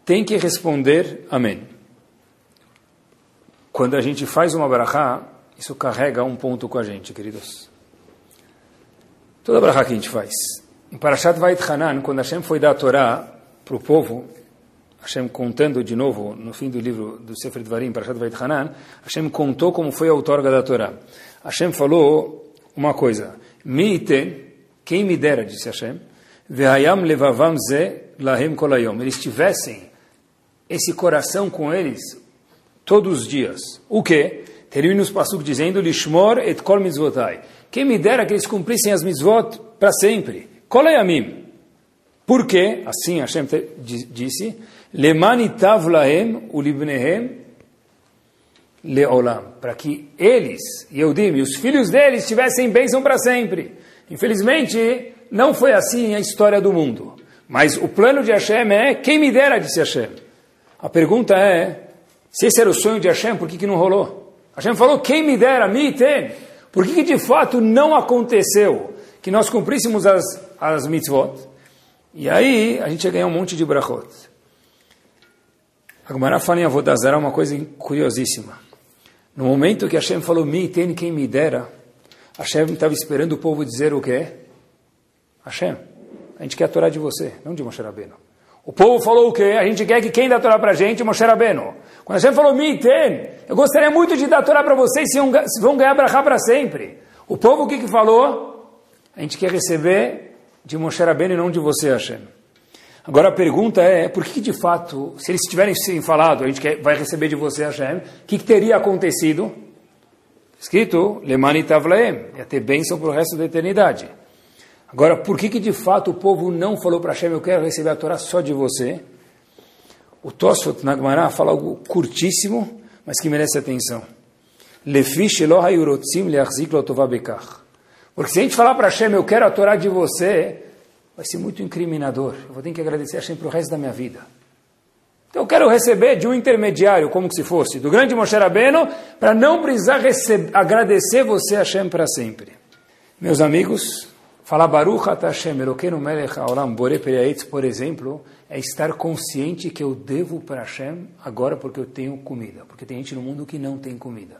Speaker 2: tem que responder amém. Quando a gente faz uma brachá, isso carrega um ponto com a gente, queridos. Toda brachá que a gente faz. Em Parashat Vait Hanan, quando Hashem foi dar a Torá para o povo, Hashem contando de novo no fim do livro do Sefer Dvarim, Parashat Vait Hanan, Hashem contou como foi a outorga da Torá. Hashem falou uma coisa, Miiten, quem me dera, disse Hashem, Ve'ayam levavam ze lahem kolayom. Eles tivessem esse coração com eles todos os dias. O que? Termina os pasuk dizendo, Lishmor et kol mitzvotai quem me dera que eles cumprissem as mitzvot para sempre. Kolayamim. Por quê? Assim Hashem disse, Lemanitav lahem ulibnehem leolam. Para que eles, Yehudim, e os filhos deles tivessem bênção para sempre. Infelizmente, não foi assim a história do mundo. Mas o plano de Hashem é, quem me dera, disse Hashem. A pergunta é, se esse era o sonho de Hashem, por que, que não rolou? Hashem falou, quem me dera, me tem. Por que, que de fato não aconteceu que nós cumpríssemos as, as mitzvot? E aí a gente ia ganhar um monte de brachot. A Gemara fala em Avodazara uma coisa curiosíssima. No momento que Hashem falou, mi tem quem me dera, Hashem estava esperando o povo dizer o quê? Hashem, a gente quer a Torá de você, não de Moshe Rabbeinu. O povo falou o quê? A gente quer que quem dá a Torá para a gente? Moshe Rabbeinu. Quando Hashem falou, mi tem, eu gostaria muito de dar a Torá para vocês, se vão ganhar brachá para sempre. O povo o que, que falou? A gente quer receber de Moshe Rabbeinu e não de você, Hashem. Agora a pergunta é, por que de fato, se eles tiverem falado, a gente quer, vai receber de você, Hashem, o que, que teria acontecido? Escrito, Lemani Tavlaem, ia ter bênção para o resto da eternidade. Agora, por que, que de fato o povo não falou para Hashem, eu quero receber a Torá só de você? O Tosfot Nagmará fala algo curtíssimo, mas que merece atenção. Porque se a gente falar para Hashem, eu quero a Torá de você, vai ser muito incriminador. Eu vou ter que agradecer a Hashem para o resto da minha vida. Então eu quero receber de um intermediário, como se fosse, do grande Moshe Rabbeinu, para não precisar agradecer você, Hashem, para sempre. Meus amigos, falar Baruch Hashem Elokeinu Melech Haolam Bore Periaetz, por exemplo, é estar consciente que eu devo para Hashem agora porque eu tenho comida. Porque tem gente no mundo que não tem comida.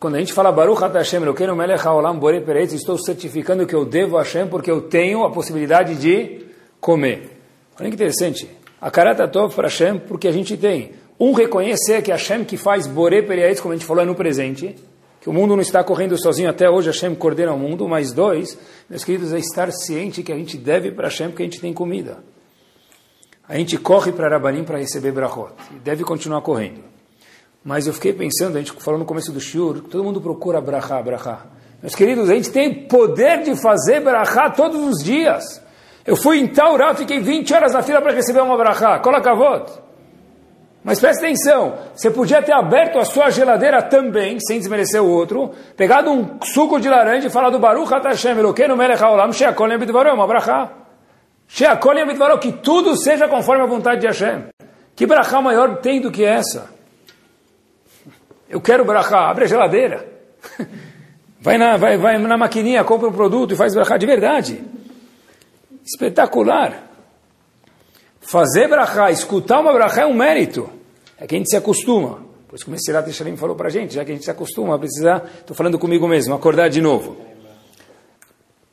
Speaker 2: Quando a gente fala Baruch Hashem, Elokeinu Melech Haolam Bore Peretz, estou certificando que eu devo a Hashem porque eu tenho a possibilidade de comer. Olha que interessante. A Karata Tov para Hashem porque a gente tem. Um, reconhecer que Hashem que faz Bore Peretz, como a gente falou, é no presente. Que o mundo não está correndo sozinho, até hoje Hashem coordena o mundo. Mas dois, meus queridos, é estar ciente que a gente deve para Hashem porque a gente tem comida a gente corre para Arabanim para receber brachot. E deve continuar correndo. Mas eu fiquei pensando, a gente falou no começo do shiur, todo mundo procura brachá, brachá. Meus queridos, a gente tem poder de fazer brachá todos os dias. Eu fui em fiquei 20 horas na fila para receber uma brachá. Cola cavot. Mas presta atenção, você podia ter aberto a sua geladeira também, sem desmerecer o outro, pegado um suco de laranja e falado Baruch Hashem Elokeinu Melech Haolam Sheakol Nebidvarom, uma brachá. que tudo seja conforme a vontade de Hashem. Que brachá maior tem do que essa? Eu quero brachá, abre a geladeira. Vai na, vai, vai na maquininha, compra um produto e faz brachá de verdade. Espetacular. Fazer brachá, escutar uma brachá é um mérito. É que a gente se acostuma. Por isso que o Messirat falou para a gente, já que a gente se acostuma a precisar, estou falando comigo mesmo, acordar de novo.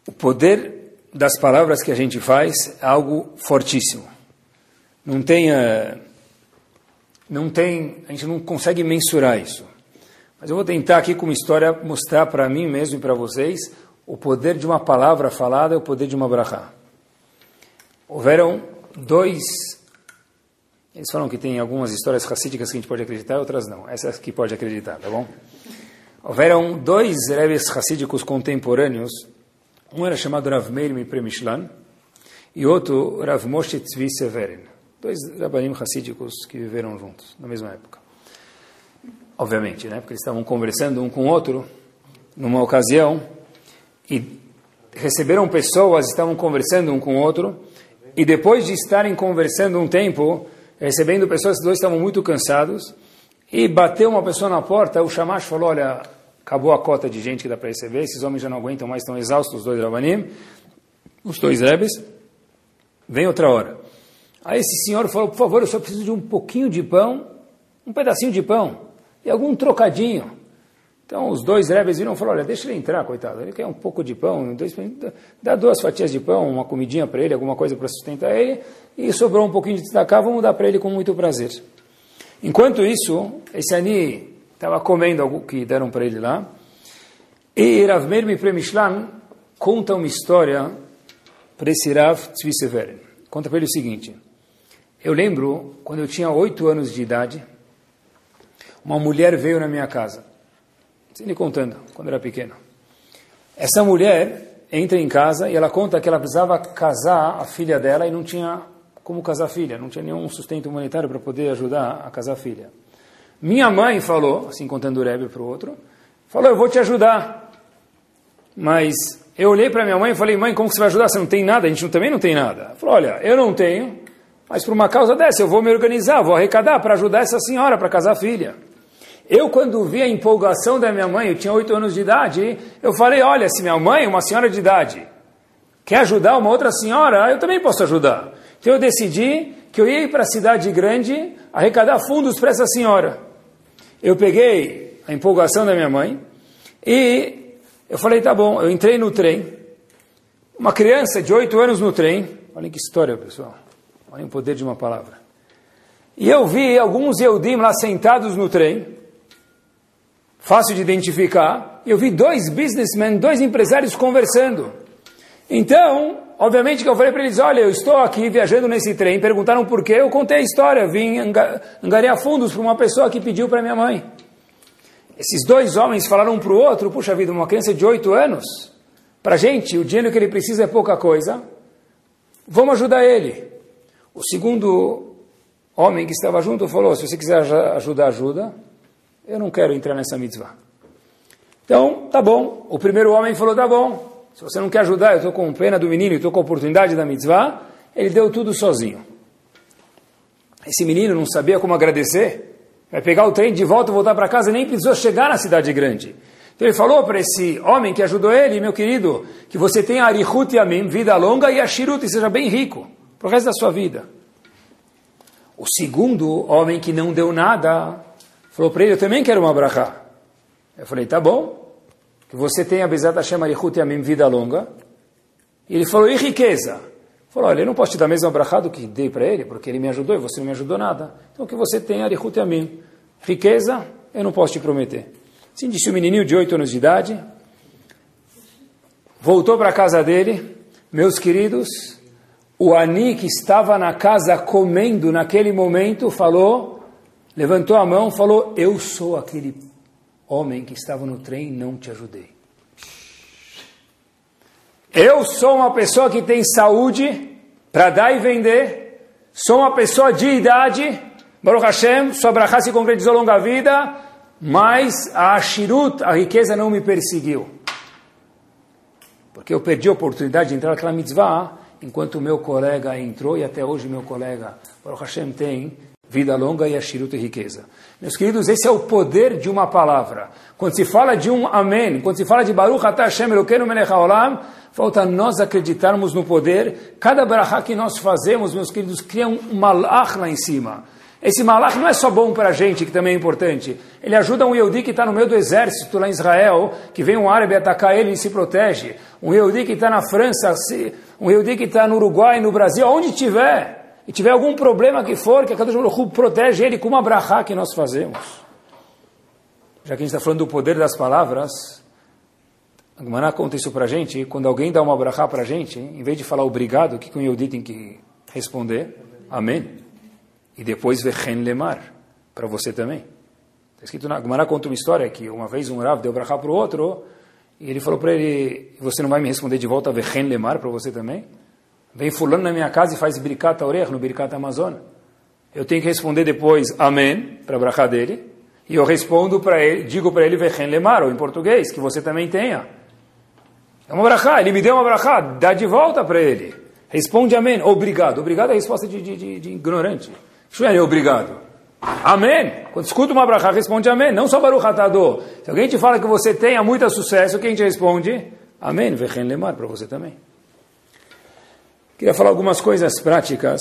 Speaker 2: O poder das palavras que a gente faz é algo fortíssimo. Não tem, uh, não tem, a gente não consegue mensurar isso. Mas eu vou tentar aqui com uma história mostrar para mim mesmo e para vocês o poder de uma palavra falada e o poder de uma brachá. Houveram dois... Eles falam que tem algumas histórias racídicas que a gente pode acreditar, outras não. Essas que pode acreditar, tá bom? Houveram dois rebes racídicos contemporâneos. Um era chamado Rav Meir Mipremishlan e outro Rav Moshe Tzvi Severin. Dois rabanim racídicos que viveram juntos, na mesma época obviamente, né? porque eles estavam conversando um com o outro numa ocasião e receberam pessoas, estavam conversando um com o outro e depois de estarem conversando um tempo, recebendo pessoas, os dois estavam muito cansados e bateu uma pessoa na porta, o Shamash falou, olha, acabou a cota de gente que dá para receber, esses homens já não aguentam mais, estão exaustos, os dois Ravanim, os dois Rebes, vem outra hora. Aí esse senhor falou, por favor, eu só preciso de um pouquinho de pão, um pedacinho de pão e algum trocadinho. Então os dois rebes viram e falaram, olha, deixa ele entrar, coitado, ele quer um pouco de pão, dois, dá duas fatias de pão, uma comidinha para ele, alguma coisa para sustentar ele, e sobrou um pouquinho de destacar, vamos dar para ele com muito prazer. Enquanto isso, esse Ani estava comendo algo que deram para ele lá, e Rav Meir Mipremishlan conta uma história para esse Rav Tzvi Severin. Conta para ele o seguinte, eu lembro, quando eu tinha oito anos de idade, uma mulher veio na minha casa. Se me contando, quando era pequeno. Essa mulher entra em casa e ela conta que ela precisava casar a filha dela e não tinha como casar a filha, não tinha nenhum sustento humanitário para poder ajudar a casar a filha. Minha mãe falou, assim contando o Rebbe para o outro, falou, eu vou te ajudar. Mas eu olhei para minha mãe e falei, mãe, como você vai ajudar? Você não tem nada? A gente também não tem nada. Ela falou, olha, eu não tenho, mas por uma causa dessa eu vou me organizar, vou arrecadar para ajudar essa senhora para casar a filha. Eu, quando vi a empolgação da minha mãe, eu tinha oito anos de idade, eu falei, olha, se minha mãe, uma senhora de idade, quer ajudar uma outra senhora, eu também posso ajudar. Então eu decidi que eu ia ir para a cidade grande arrecadar fundos para essa senhora. Eu peguei a empolgação da minha mãe e eu falei, tá bom, eu entrei no trem, uma criança de oito anos no trem, olhem que história, pessoal, olhem o poder de uma palavra. E eu vi alguns Eudim lá sentados no trem, fácil de identificar. Eu vi dois businessmen, dois empresários conversando. Então, obviamente que eu falei para eles, olha, eu estou aqui viajando nesse trem, perguntaram por quê, eu contei a história, vim angariar fundos para uma pessoa que pediu para minha mãe. Esses dois homens falaram um para o outro, puxa vida, uma criança de oito anos, para a gente, o dinheiro que ele precisa é pouca coisa, vamos ajudar ele. O segundo homem que estava junto falou, se você quiser ajudar, ajuda. Eu não quero entrar nessa mitzvah. Então, tá bom. O primeiro homem falou, tá bom. Se você não quer ajudar, eu estou com pena do menino, estou com a oportunidade da mitzvah. Ele deu tudo sozinho. Esse menino não sabia como agradecer. Vai pegar o trem de volta e voltar para casa, nem precisou chegar na cidade grande. Então ele falou para esse homem que ajudou ele, meu querido, que você tenha arihut yamim, vida longa, e ashirut, e seja bem rico, para o resto da sua vida. O segundo homem que não deu nada, Falou para ele, eu também quero uma brachá. Eu falei, tá bom, que você tenha Bezat Hashem Arihut Yamim, vida longa. E ele falou, e riqueza? Falou, olha, eu não posso te dar a mesma brachá do que dei para ele, porque ele me ajudou e você não me ajudou nada. Então que você tenha Arihut Yamim. Riqueza, eu não posso te prometer. Assim disse o menininho de 8 anos de idade, voltou para a casa dele, meus queridos, o Ani que estava na casa comendo naquele momento falou levantou a mão, falou: Eu sou aquele homem que estava no trem não te ajudei. Eu sou uma pessoa que tem saúde para dar e vender. Sou uma pessoa de idade. Baruch Hashem, sua brachá se concretizou longa vida, mas a Ashirut, a riqueza, não me perseguiu. Porque eu perdi a oportunidade de entrar naquela mitzvah enquanto o meu colega entrou e até hoje meu colega, Baruch Hashem, tem vida longa e ashirut e riqueza. Meus queridos, esse é o poder de uma palavra. Quando se fala de um amém, quando se fala de Baruch Atah Hashem Elokeinu Melech HaOlam, falta nós acreditarmos no poder. Cada brachá que nós fazemos, meus queridos, cria um malach lá em cima. Esse malach não é só bom para a gente, que também é importante. Ele ajuda um Yehudi que está no meio do exército lá em Israel, que vem um árabe atacar ele e se protege. Um Yehudi que está na França, um Yehudi que está no Uruguai, no Brasil, onde tiver, e tiver algum problema que for, que a Kadosh Baruch protege ele com uma brachá que nós fazemos. Já que a gente está falando do poder das palavras, a Gemara conta isso para a gente, quando alguém dá uma brachá para a gente, em vez de falar obrigado, o que um Yehudi tem que responder? Amém. E depois Vechen Lemar, para você também. Está escrito na Gemara conta uma história que uma vez um Rav deu brachá para o outro, e ele falou para ele, você não vai me responder de volta Vechen Lemar para você também? Vem fulano na minha casa e faz Birkat Orech no Birkat Amazônia. Eu tenho que responder depois Amém, para a brachá dele, e eu respondo para ele, digo para ele Vechen Lemar, ou em português, que você também tenha. É uma brachá, ele me deu uma brachá, dá de volta para ele. Responde amém, obrigado. Obrigado é a resposta de, de, de, de ignorante. Obrigado. Amém. Quando escuta uma brachá, responde amém. Não só Baruch Atador. Se alguém te fala que você tenha muito sucesso, quem te responde? Amém. Vechen lemar para você também. Queria falar algumas coisas práticas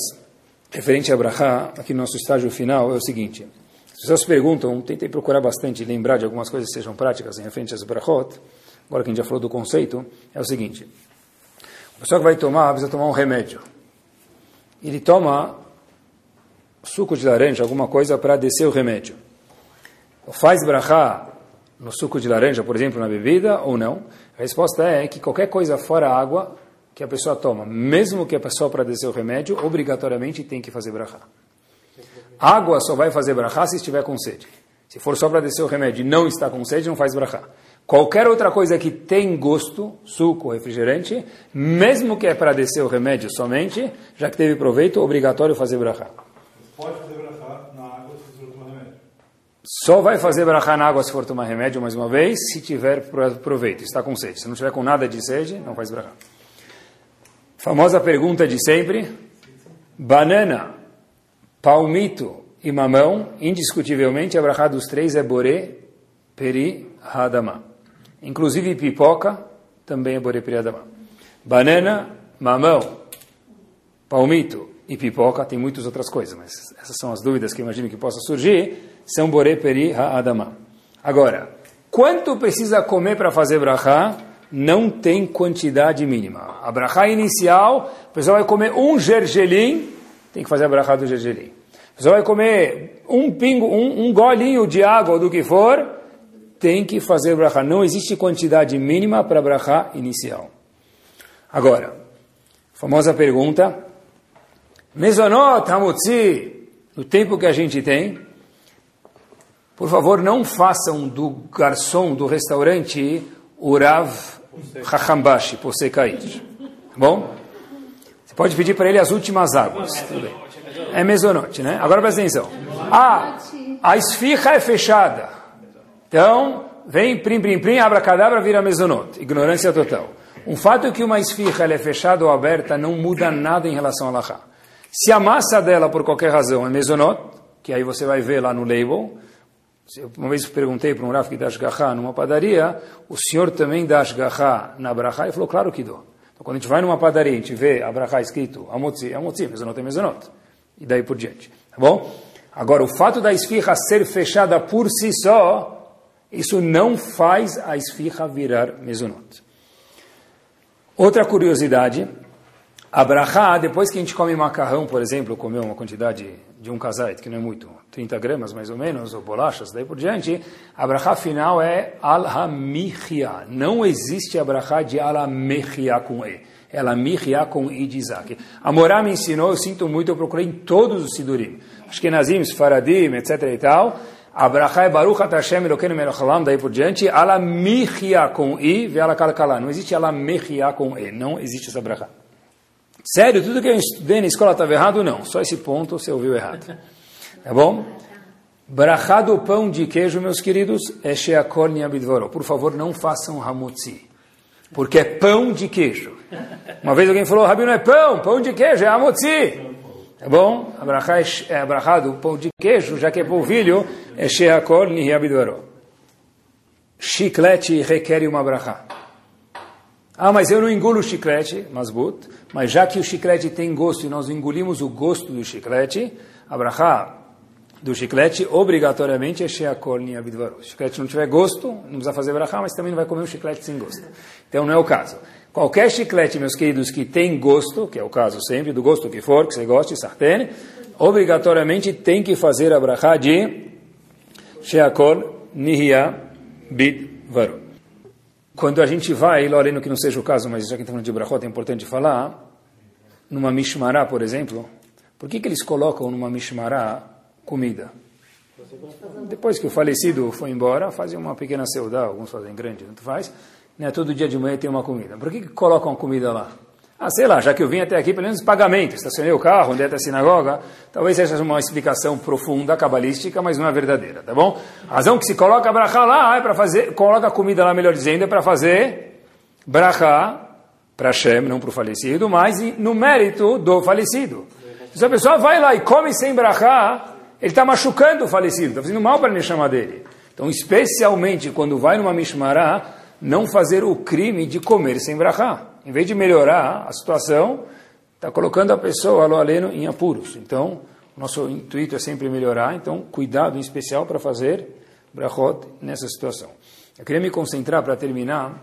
Speaker 2: referente a brachá, aqui no nosso estágio final, é o seguinte. As pessoas perguntam, tentei procurar bastante, lembrar de algumas coisas que sejam práticas em referente às brachot, agora que a gente já falou do conceito, é o seguinte. A pessoa que vai tomar, precisa tomar um remédio. Ele toma suco de laranja, alguma coisa para descer o remédio. Faz brachá no suco de laranja, por exemplo, na bebida ou não? A resposta é que qualquer coisa fora água que a pessoa toma, mesmo que a pessoa para descer o remédio, obrigatoriamente tem que fazer brachá. Água só vai fazer brachá se estiver com sede. Se for só para descer o remédio e não está com sede, não faz brachá. Qualquer outra coisa que tem gosto, suco, refrigerante, mesmo que é para descer o remédio somente, já que teve proveito, obrigatório fazer brachá.
Speaker 3: Pode fazer brachá na água se for tomar remédio.
Speaker 2: Só vai fazer brachá na água se for tomar remédio, mais uma vez, se tiver proveito, está com sede. Se não tiver com nada de sede, não faz brachá. Famosa pergunta de sempre. Banana, palmito e mamão, indiscutivelmente, a brachá dos três é boré, peri, hadamá. Inclusive pipoca, também é boré, peri, hadamá. Banana, mamão, palmito e pipoca, tem muitas outras coisas, mas essas são as dúvidas que imagino que possa surgir, são boré, peri, ha-adamá. Agora, quanto precisa comer para fazer brachá? Não tem quantidade mínima. A brachá inicial, a pessoa vai comer um gergelim, tem que fazer a brachá do gergelim. A pessoa vai comer um pingo, um, um golinho de água ou do que for, tem que fazer brachá. Não existe quantidade mínima para brachá inicial. Agora, famosa pergunta, Mezonot Hamotzi, no tempo que a gente tem, por favor, não façam do garçom do restaurante o Rav Hachambashi, Posekair. Bom? Você pode pedir para ele as últimas águas. Tudo bem. É Mezonot, né? Agora presta atenção. Ah, a esfirra é fechada. Então, vem prim, prim, prim, abracadabra, vira Mezonot. Ignorância total. Um fato é que uma esfirra é fechada ou aberta não muda nada em relação a Lachá. Se a massa dela, por qualquer razão, é mesonot, que aí você vai ver lá no label, uma vez perguntei para um Rav que dá numa padaria, o senhor também dá ashgahá na brachá? Ele falou, claro que dou. Então, quando a gente vai numa padaria, a gente vê a brachá escrito amotzi, amotzi, mesonot é mesonot. E daí por diante. Tá bom? Agora, o fato da esfirra ser fechada por si só, isso não faz a esfirra virar mesonot. Outra curiosidade a brachá, depois que a gente come macarrão, por exemplo, comeu uma quantidade de um kazait, que não é muito, 30 gramas mais ou menos, ou bolachas, daí por diante, a brachá final é al-hamichia. Não existe a de al-hamichia com E. É al-hamichia com I de Isaac. A Morá me ensinou, eu sinto muito, eu procurei em todos os sidurim. Acho que Nazim, Faradim, etc e tal. A brachá é Baruch Hashem Elokeinu Melech daí por diante, al-hamichia com I, ve al Não existe al-hamichia com E. Não existe essa brachá. Sério, tudo que eu estudei na escola estava errado? Não. Só esse ponto você ouviu errado. Tá bom? Brachá do pão de queijo, meus queridos, é Sheakol Niabidvoro. Por favor, não façam hamutzi. Porque é pão de queijo. Uma vez alguém falou, Rabi não é pão, pão de queijo, é amotzi. Tá bom? Abrahá é, é pão de queijo, já que é polvilho, é sheakol nihiabidvaro. Chiclete requer uma abrahá. Ah, mas eu não engulo o chiclete, masbut, mas já que o chiclete tem gosto e nós engolimos o gosto do chiclete, abrahá do chiclete, obrigatoriamente é sheakol nihiabidvaro. Se o chiclete não tiver gosto, não precisa fazer abrahá, mas também não vai comer um chiclete sem gosto. Então não é o caso. Qualquer chiclete, meus queridos, que tem gosto, que é o caso sempre, do gosto que for, que você goste, sartene, obrigatoriamente tem que fazer a brachá de Sheakol Nihya Bid Varu. Quando a gente vai, loreno que não seja o caso, mas já que estamos de brachot, é importante falar, numa mishmará, por exemplo, por que, que eles colocam numa mishmará comida? Depois que o falecido foi embora, fazem uma pequena seudá, alguns fazem grande, tanto faz, né, todo dia de manhã tem uma comida. Por que, que colocam comida lá? Ah, sei lá, já que eu vim até aqui, pelo menos pagamento, estacionei o carro, andei até a sinagoga, talvez seja uma explicação profunda, cabalística, mas não é verdadeira, tá bom? A razão que se coloca brachá lá é para fazer, coloca comida lá, melhor dizendo, é para fazer brachá para Hashem, não para o falecido, mas no mérito do falecido. Se a pessoa vai lá e come sem brachá, ele está machucando o falecido, está fazendo mal para ele chamar dele. Então, especialmente quando vai numa mishmará, não fazer o crime de comer sem brachá. Em vez de melhorar a situação, está colocando a pessoa, lo aleno, em apuros. Então, nosso intuito é sempre melhorar, então, cuidado em especial para fazer brachot nessa situação. Eu queria me concentrar para terminar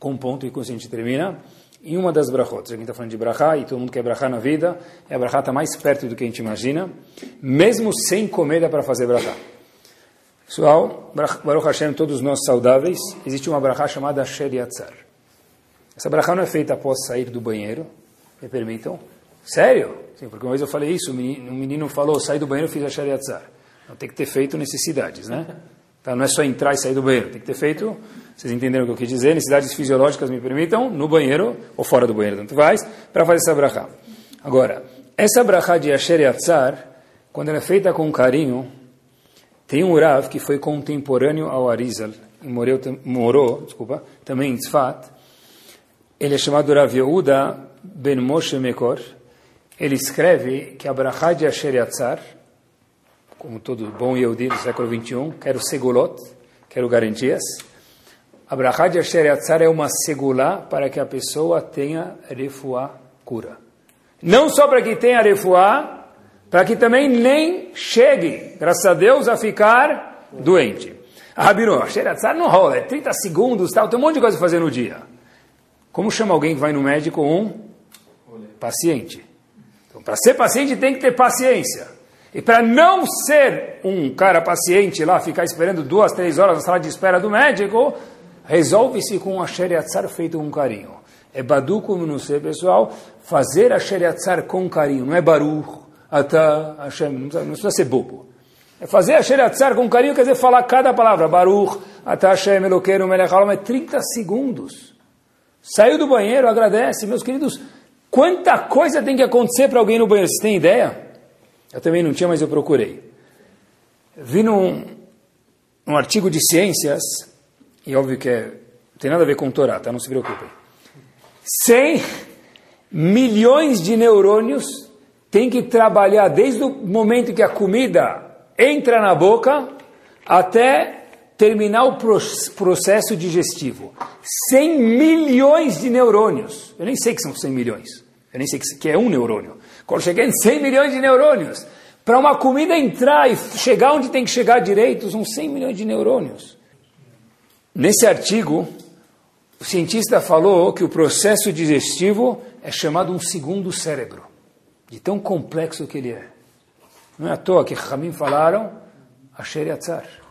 Speaker 2: com um ponto e com a gente termina em uma das brachot. A gente está falando de brachá e todo mundo quer brachá na vida, e a brachá está mais perto do que a gente imagina. Mesmo sem comer dá para fazer brachá. Pessoal, Baruch Hashem, todos nós saudáveis, existe uma brachá chamada Sheriatzar. Essa brachá não é feita após sair do banheiro, me permitam. Sério? Sim, porque uma vez eu falei isso, um menino, falou, saí do banheiro, fiz a Sheriatzar. Não tem que ter feito necessidades, né? Então, não é só entrar e sair do banheiro, tem que ter feito, vocês entenderam o que eu quis dizer, necessidades fisiológicas, me permitam, no banheiro, ou fora do banheiro, tanto faz, para fazer essa brachá. Agora, essa brachá de Asher Yatzar, quando ela é feita com carinho, tem um Rav que foi contemporâneo ao Arizal, morou, morou desculpa, também em Tzfat. Ele é chamado Rav Yehuda Ben Moshe Mekor. Ele escreve que a Brachá de Asher Yatzar, como todo bom Yehudi do século XXI, quero segulot, quero garantias. A Brachá de Asher Yatzar é uma segulá para que a pessoa tenha refuá cura. Não só para que tenha refuá, para que também nem chegue, graças a Deus, a ficar doente. A Rabino, Sheratzar não rola, é 30 segundos, tal, tem um monte de coisa para fazer no dia. Como chama alguém que vai no médico? Um paciente. Então, para ser paciente tem que ter paciência. E para não ser um cara paciente lá, ficar esperando duas, três horas na sala de espera do médico, resolve-se com a Sheriatzar feito com carinho. É Badu como não sei, pessoal, fazer a Sheriatzar com carinho, não é Baruch, Ata Hashem, não precisa, ser bobo. É fazer a Sheratzar com carinho, quer dizer, falar cada palavra. Baruch, Ata Hashem, Eloqueiro, Melech é 30 segundos. Saiu do banheiro, agradece. Meus queridos, quanta coisa tem que acontecer para alguém no banheiro? Vocês têm ideia? Eu também não tinha, mas eu procurei. Vi num, num artigo de ciências, e óbvio que é, tem nada a ver com Torá, tá? Não se preocupem. 100 milhões de neurônios tem que trabalhar desde o momento que a comida entra na boca até terminar o processo digestivo. 100 milhões de neurônios. Eu nem sei que são 100 milhões. Eu nem sei que é um neurônio. Quando cheguei em 100 milhões de neurônios, para uma comida entrar e chegar onde tem que chegar direito, são 100 milhões de neurônios. Nesse artigo, o cientista falou que o processo digestivo é chamado um segundo cérebro de tão complexo que ele é. Não é à toa que Ramim falaram Asher Yatzar.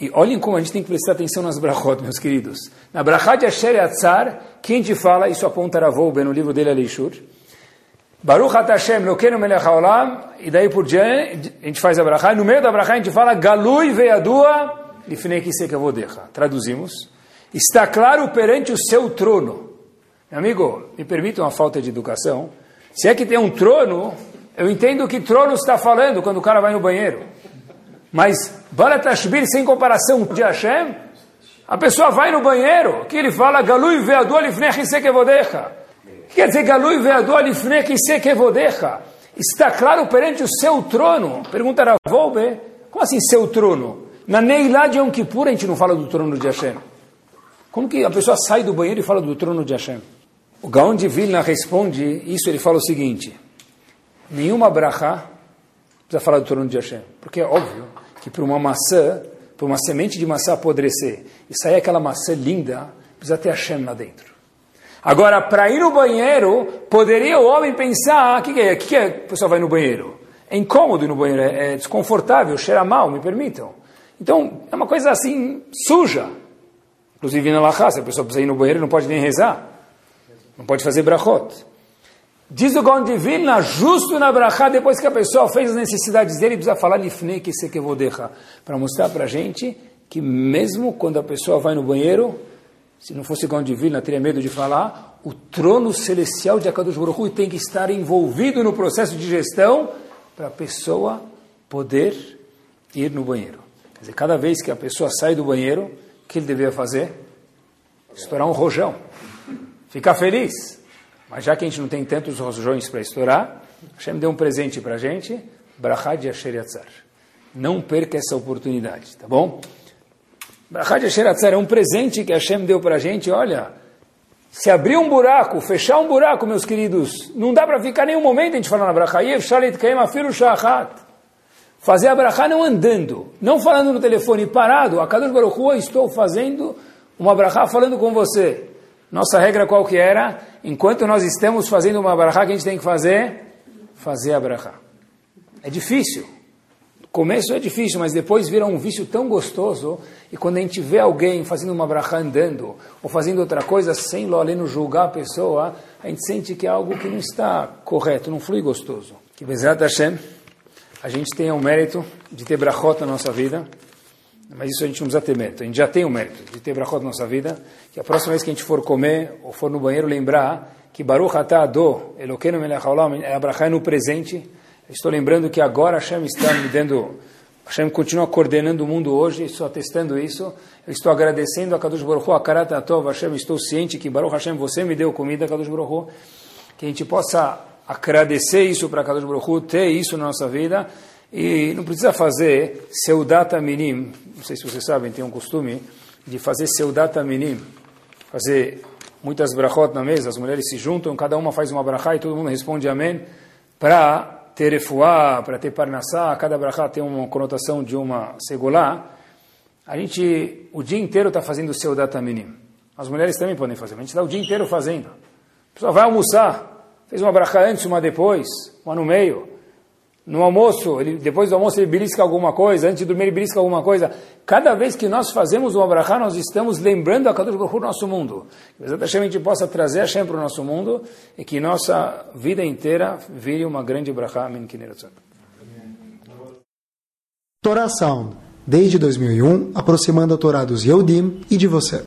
Speaker 2: E olhem como a gente tem que prestar atenção nas brachot, meus queridos. Na brachá de Asher Yatzar, quem te fala, isso aponta Ravoube no livro dele, Alishur, Baruch Hashem Lokenu Melech HaOlam, e daí por diante a gente faz a brachá, no meio da brachá a gente fala Galui Veadua Lifnei Kisekavodech. Traduzimos. Está claro perante o seu trono. Meu amigo, me permita uma falta de educação, se é que tem um trono, eu entendo que trono está falando quando o cara vai no banheiro. Mas Baratashbir sem comparação de Hashem, A pessoa vai no banheiro, que ele fala, Galui veador lifnech kevodecha. Quer dizer, Galui veador lifnech kevodecha. Está claro perante o seu trono. Pergunta Ravolbe, como assim seu trono? Na Neilá de Yom Kippur a gente não fala do trono de Hashem. Como que a pessoa sai do banheiro e fala do trono de Hashem? O Gaon de Vilna responde isso, ele fala o seguinte, nenhuma brachá precisa falar do trono de Hashem, porque é óbvio que para uma maçã, para uma semente de maçã apodrecer e sair aquela maçã linda, precisa ter Hashem lá dentro. Agora, para ir no banheiro, poderia o homem pensar, o que, que, é? que, que é? O pessoal vai no banheiro? É incômodo ir no banheiro, é, é desconfortável, cheira mal, me permitam. Então, é uma coisa assim, suja. Inclusive na Lachá, se a pessoa precisa ir no banheiro, não pode nem rezar. Não pode fazer brachot. Diz o Gaon de justo na brachá, depois que a pessoa fez as necessidades dele, precisa falar lifnei que se que vou deixar. Para mostrar para a gente que mesmo quando a pessoa vai no banheiro, se não fosse Gaon de teria medo de falar, o trono celestial de Akadosh Baruch tem que estar envolvido no processo de gestão para a pessoa poder ir no banheiro. Quer dizer, cada vez que a pessoa sai do banheiro, o que ele deveria fazer? Estourar um rojão. Ficar feliz. Mas já que a gente não tem tantos rojões para estourar, Hashem deu um presente para a gente, Brachad Yasher Yatzar. Não perca essa oportunidade, tá bom? Brachad Yasher Yatzar é um presente que Hashem deu para a gente, olha... Se abrir um buraco, fechar um buraco, meus queridos, não dá para ficar nenhum momento a gente falando na Brachá. Fazer a Brachá não andando, não falando no telefone parado. A Kadosh Baruch Hu, estou fazendo uma Brachá falando com você. Nossa regra qual que era? Enquanto nós estamos fazendo uma Brachá, que a gente tem que fazer? Fazer a Brachá. É difícil. No começo é difícil, mas depois vira um vício tão gostoso. E quando a gente vê alguém fazendo uma Brachá andando, ou fazendo outra coisa, sem lo além julgar a pessoa, a gente sente que é algo que não está correto, não flui gostoso. Que Bezat Hashem a gente tenha o mérito de ter brachot na nossa vida, mas isso a gente não precisa ter mérito. A gente já tem o mérito de ter brachot na nossa vida, que a próxima vez que a gente for comer ou for no banheiro, lembrar que Baruch atah ado, Elokeinu melech haolam, é a brachá no presente. Estou lembrando que agora Hashem está me dando, Hashem continua coordenando o mundo hoje, estou atestando isso. Eu estou agradecendo a Kadosh Baruch Hu, a Karat Atov, Hashem, estou ciente que Baruch Hashem, você me deu comida, Kadosh Baruch Hu, que a gente possa agradecer isso para Kadosh Baruch Hu, ter isso na nossa vida, e não precisa fazer Seudata Minim, não sei se vocês sabem, tem um costume de fazer Seudata Minim, fazer muitas brachot na mesa, as mulheres se juntam, cada uma faz uma brachá e todo mundo responde amém, para ter refuá, para ter parnassá, cada brachá tem uma conotação de uma segulá, a gente o dia inteiro está fazendo Seudata Minim. As mulheres também podem fazer, mas a gente está o dia inteiro fazendo. A pessoa vai almoçar, Fez uma bracha antes, uma depois, uma no meio. No almoço, ele, depois do almoço ele belisca alguma coisa, antes de dormir ele belisca alguma coisa. Cada vez que nós fazemos uma bracha, nós estamos lembrando a Kadosh Baruch nosso mundo. Que a gente possa trazer a Hashem para o nosso mundo e que nossa vida inteira vire uma grande bracha. Amém.
Speaker 1: Torá Sound, desde 2001, aproximando a Torá dos Yehudim e de você.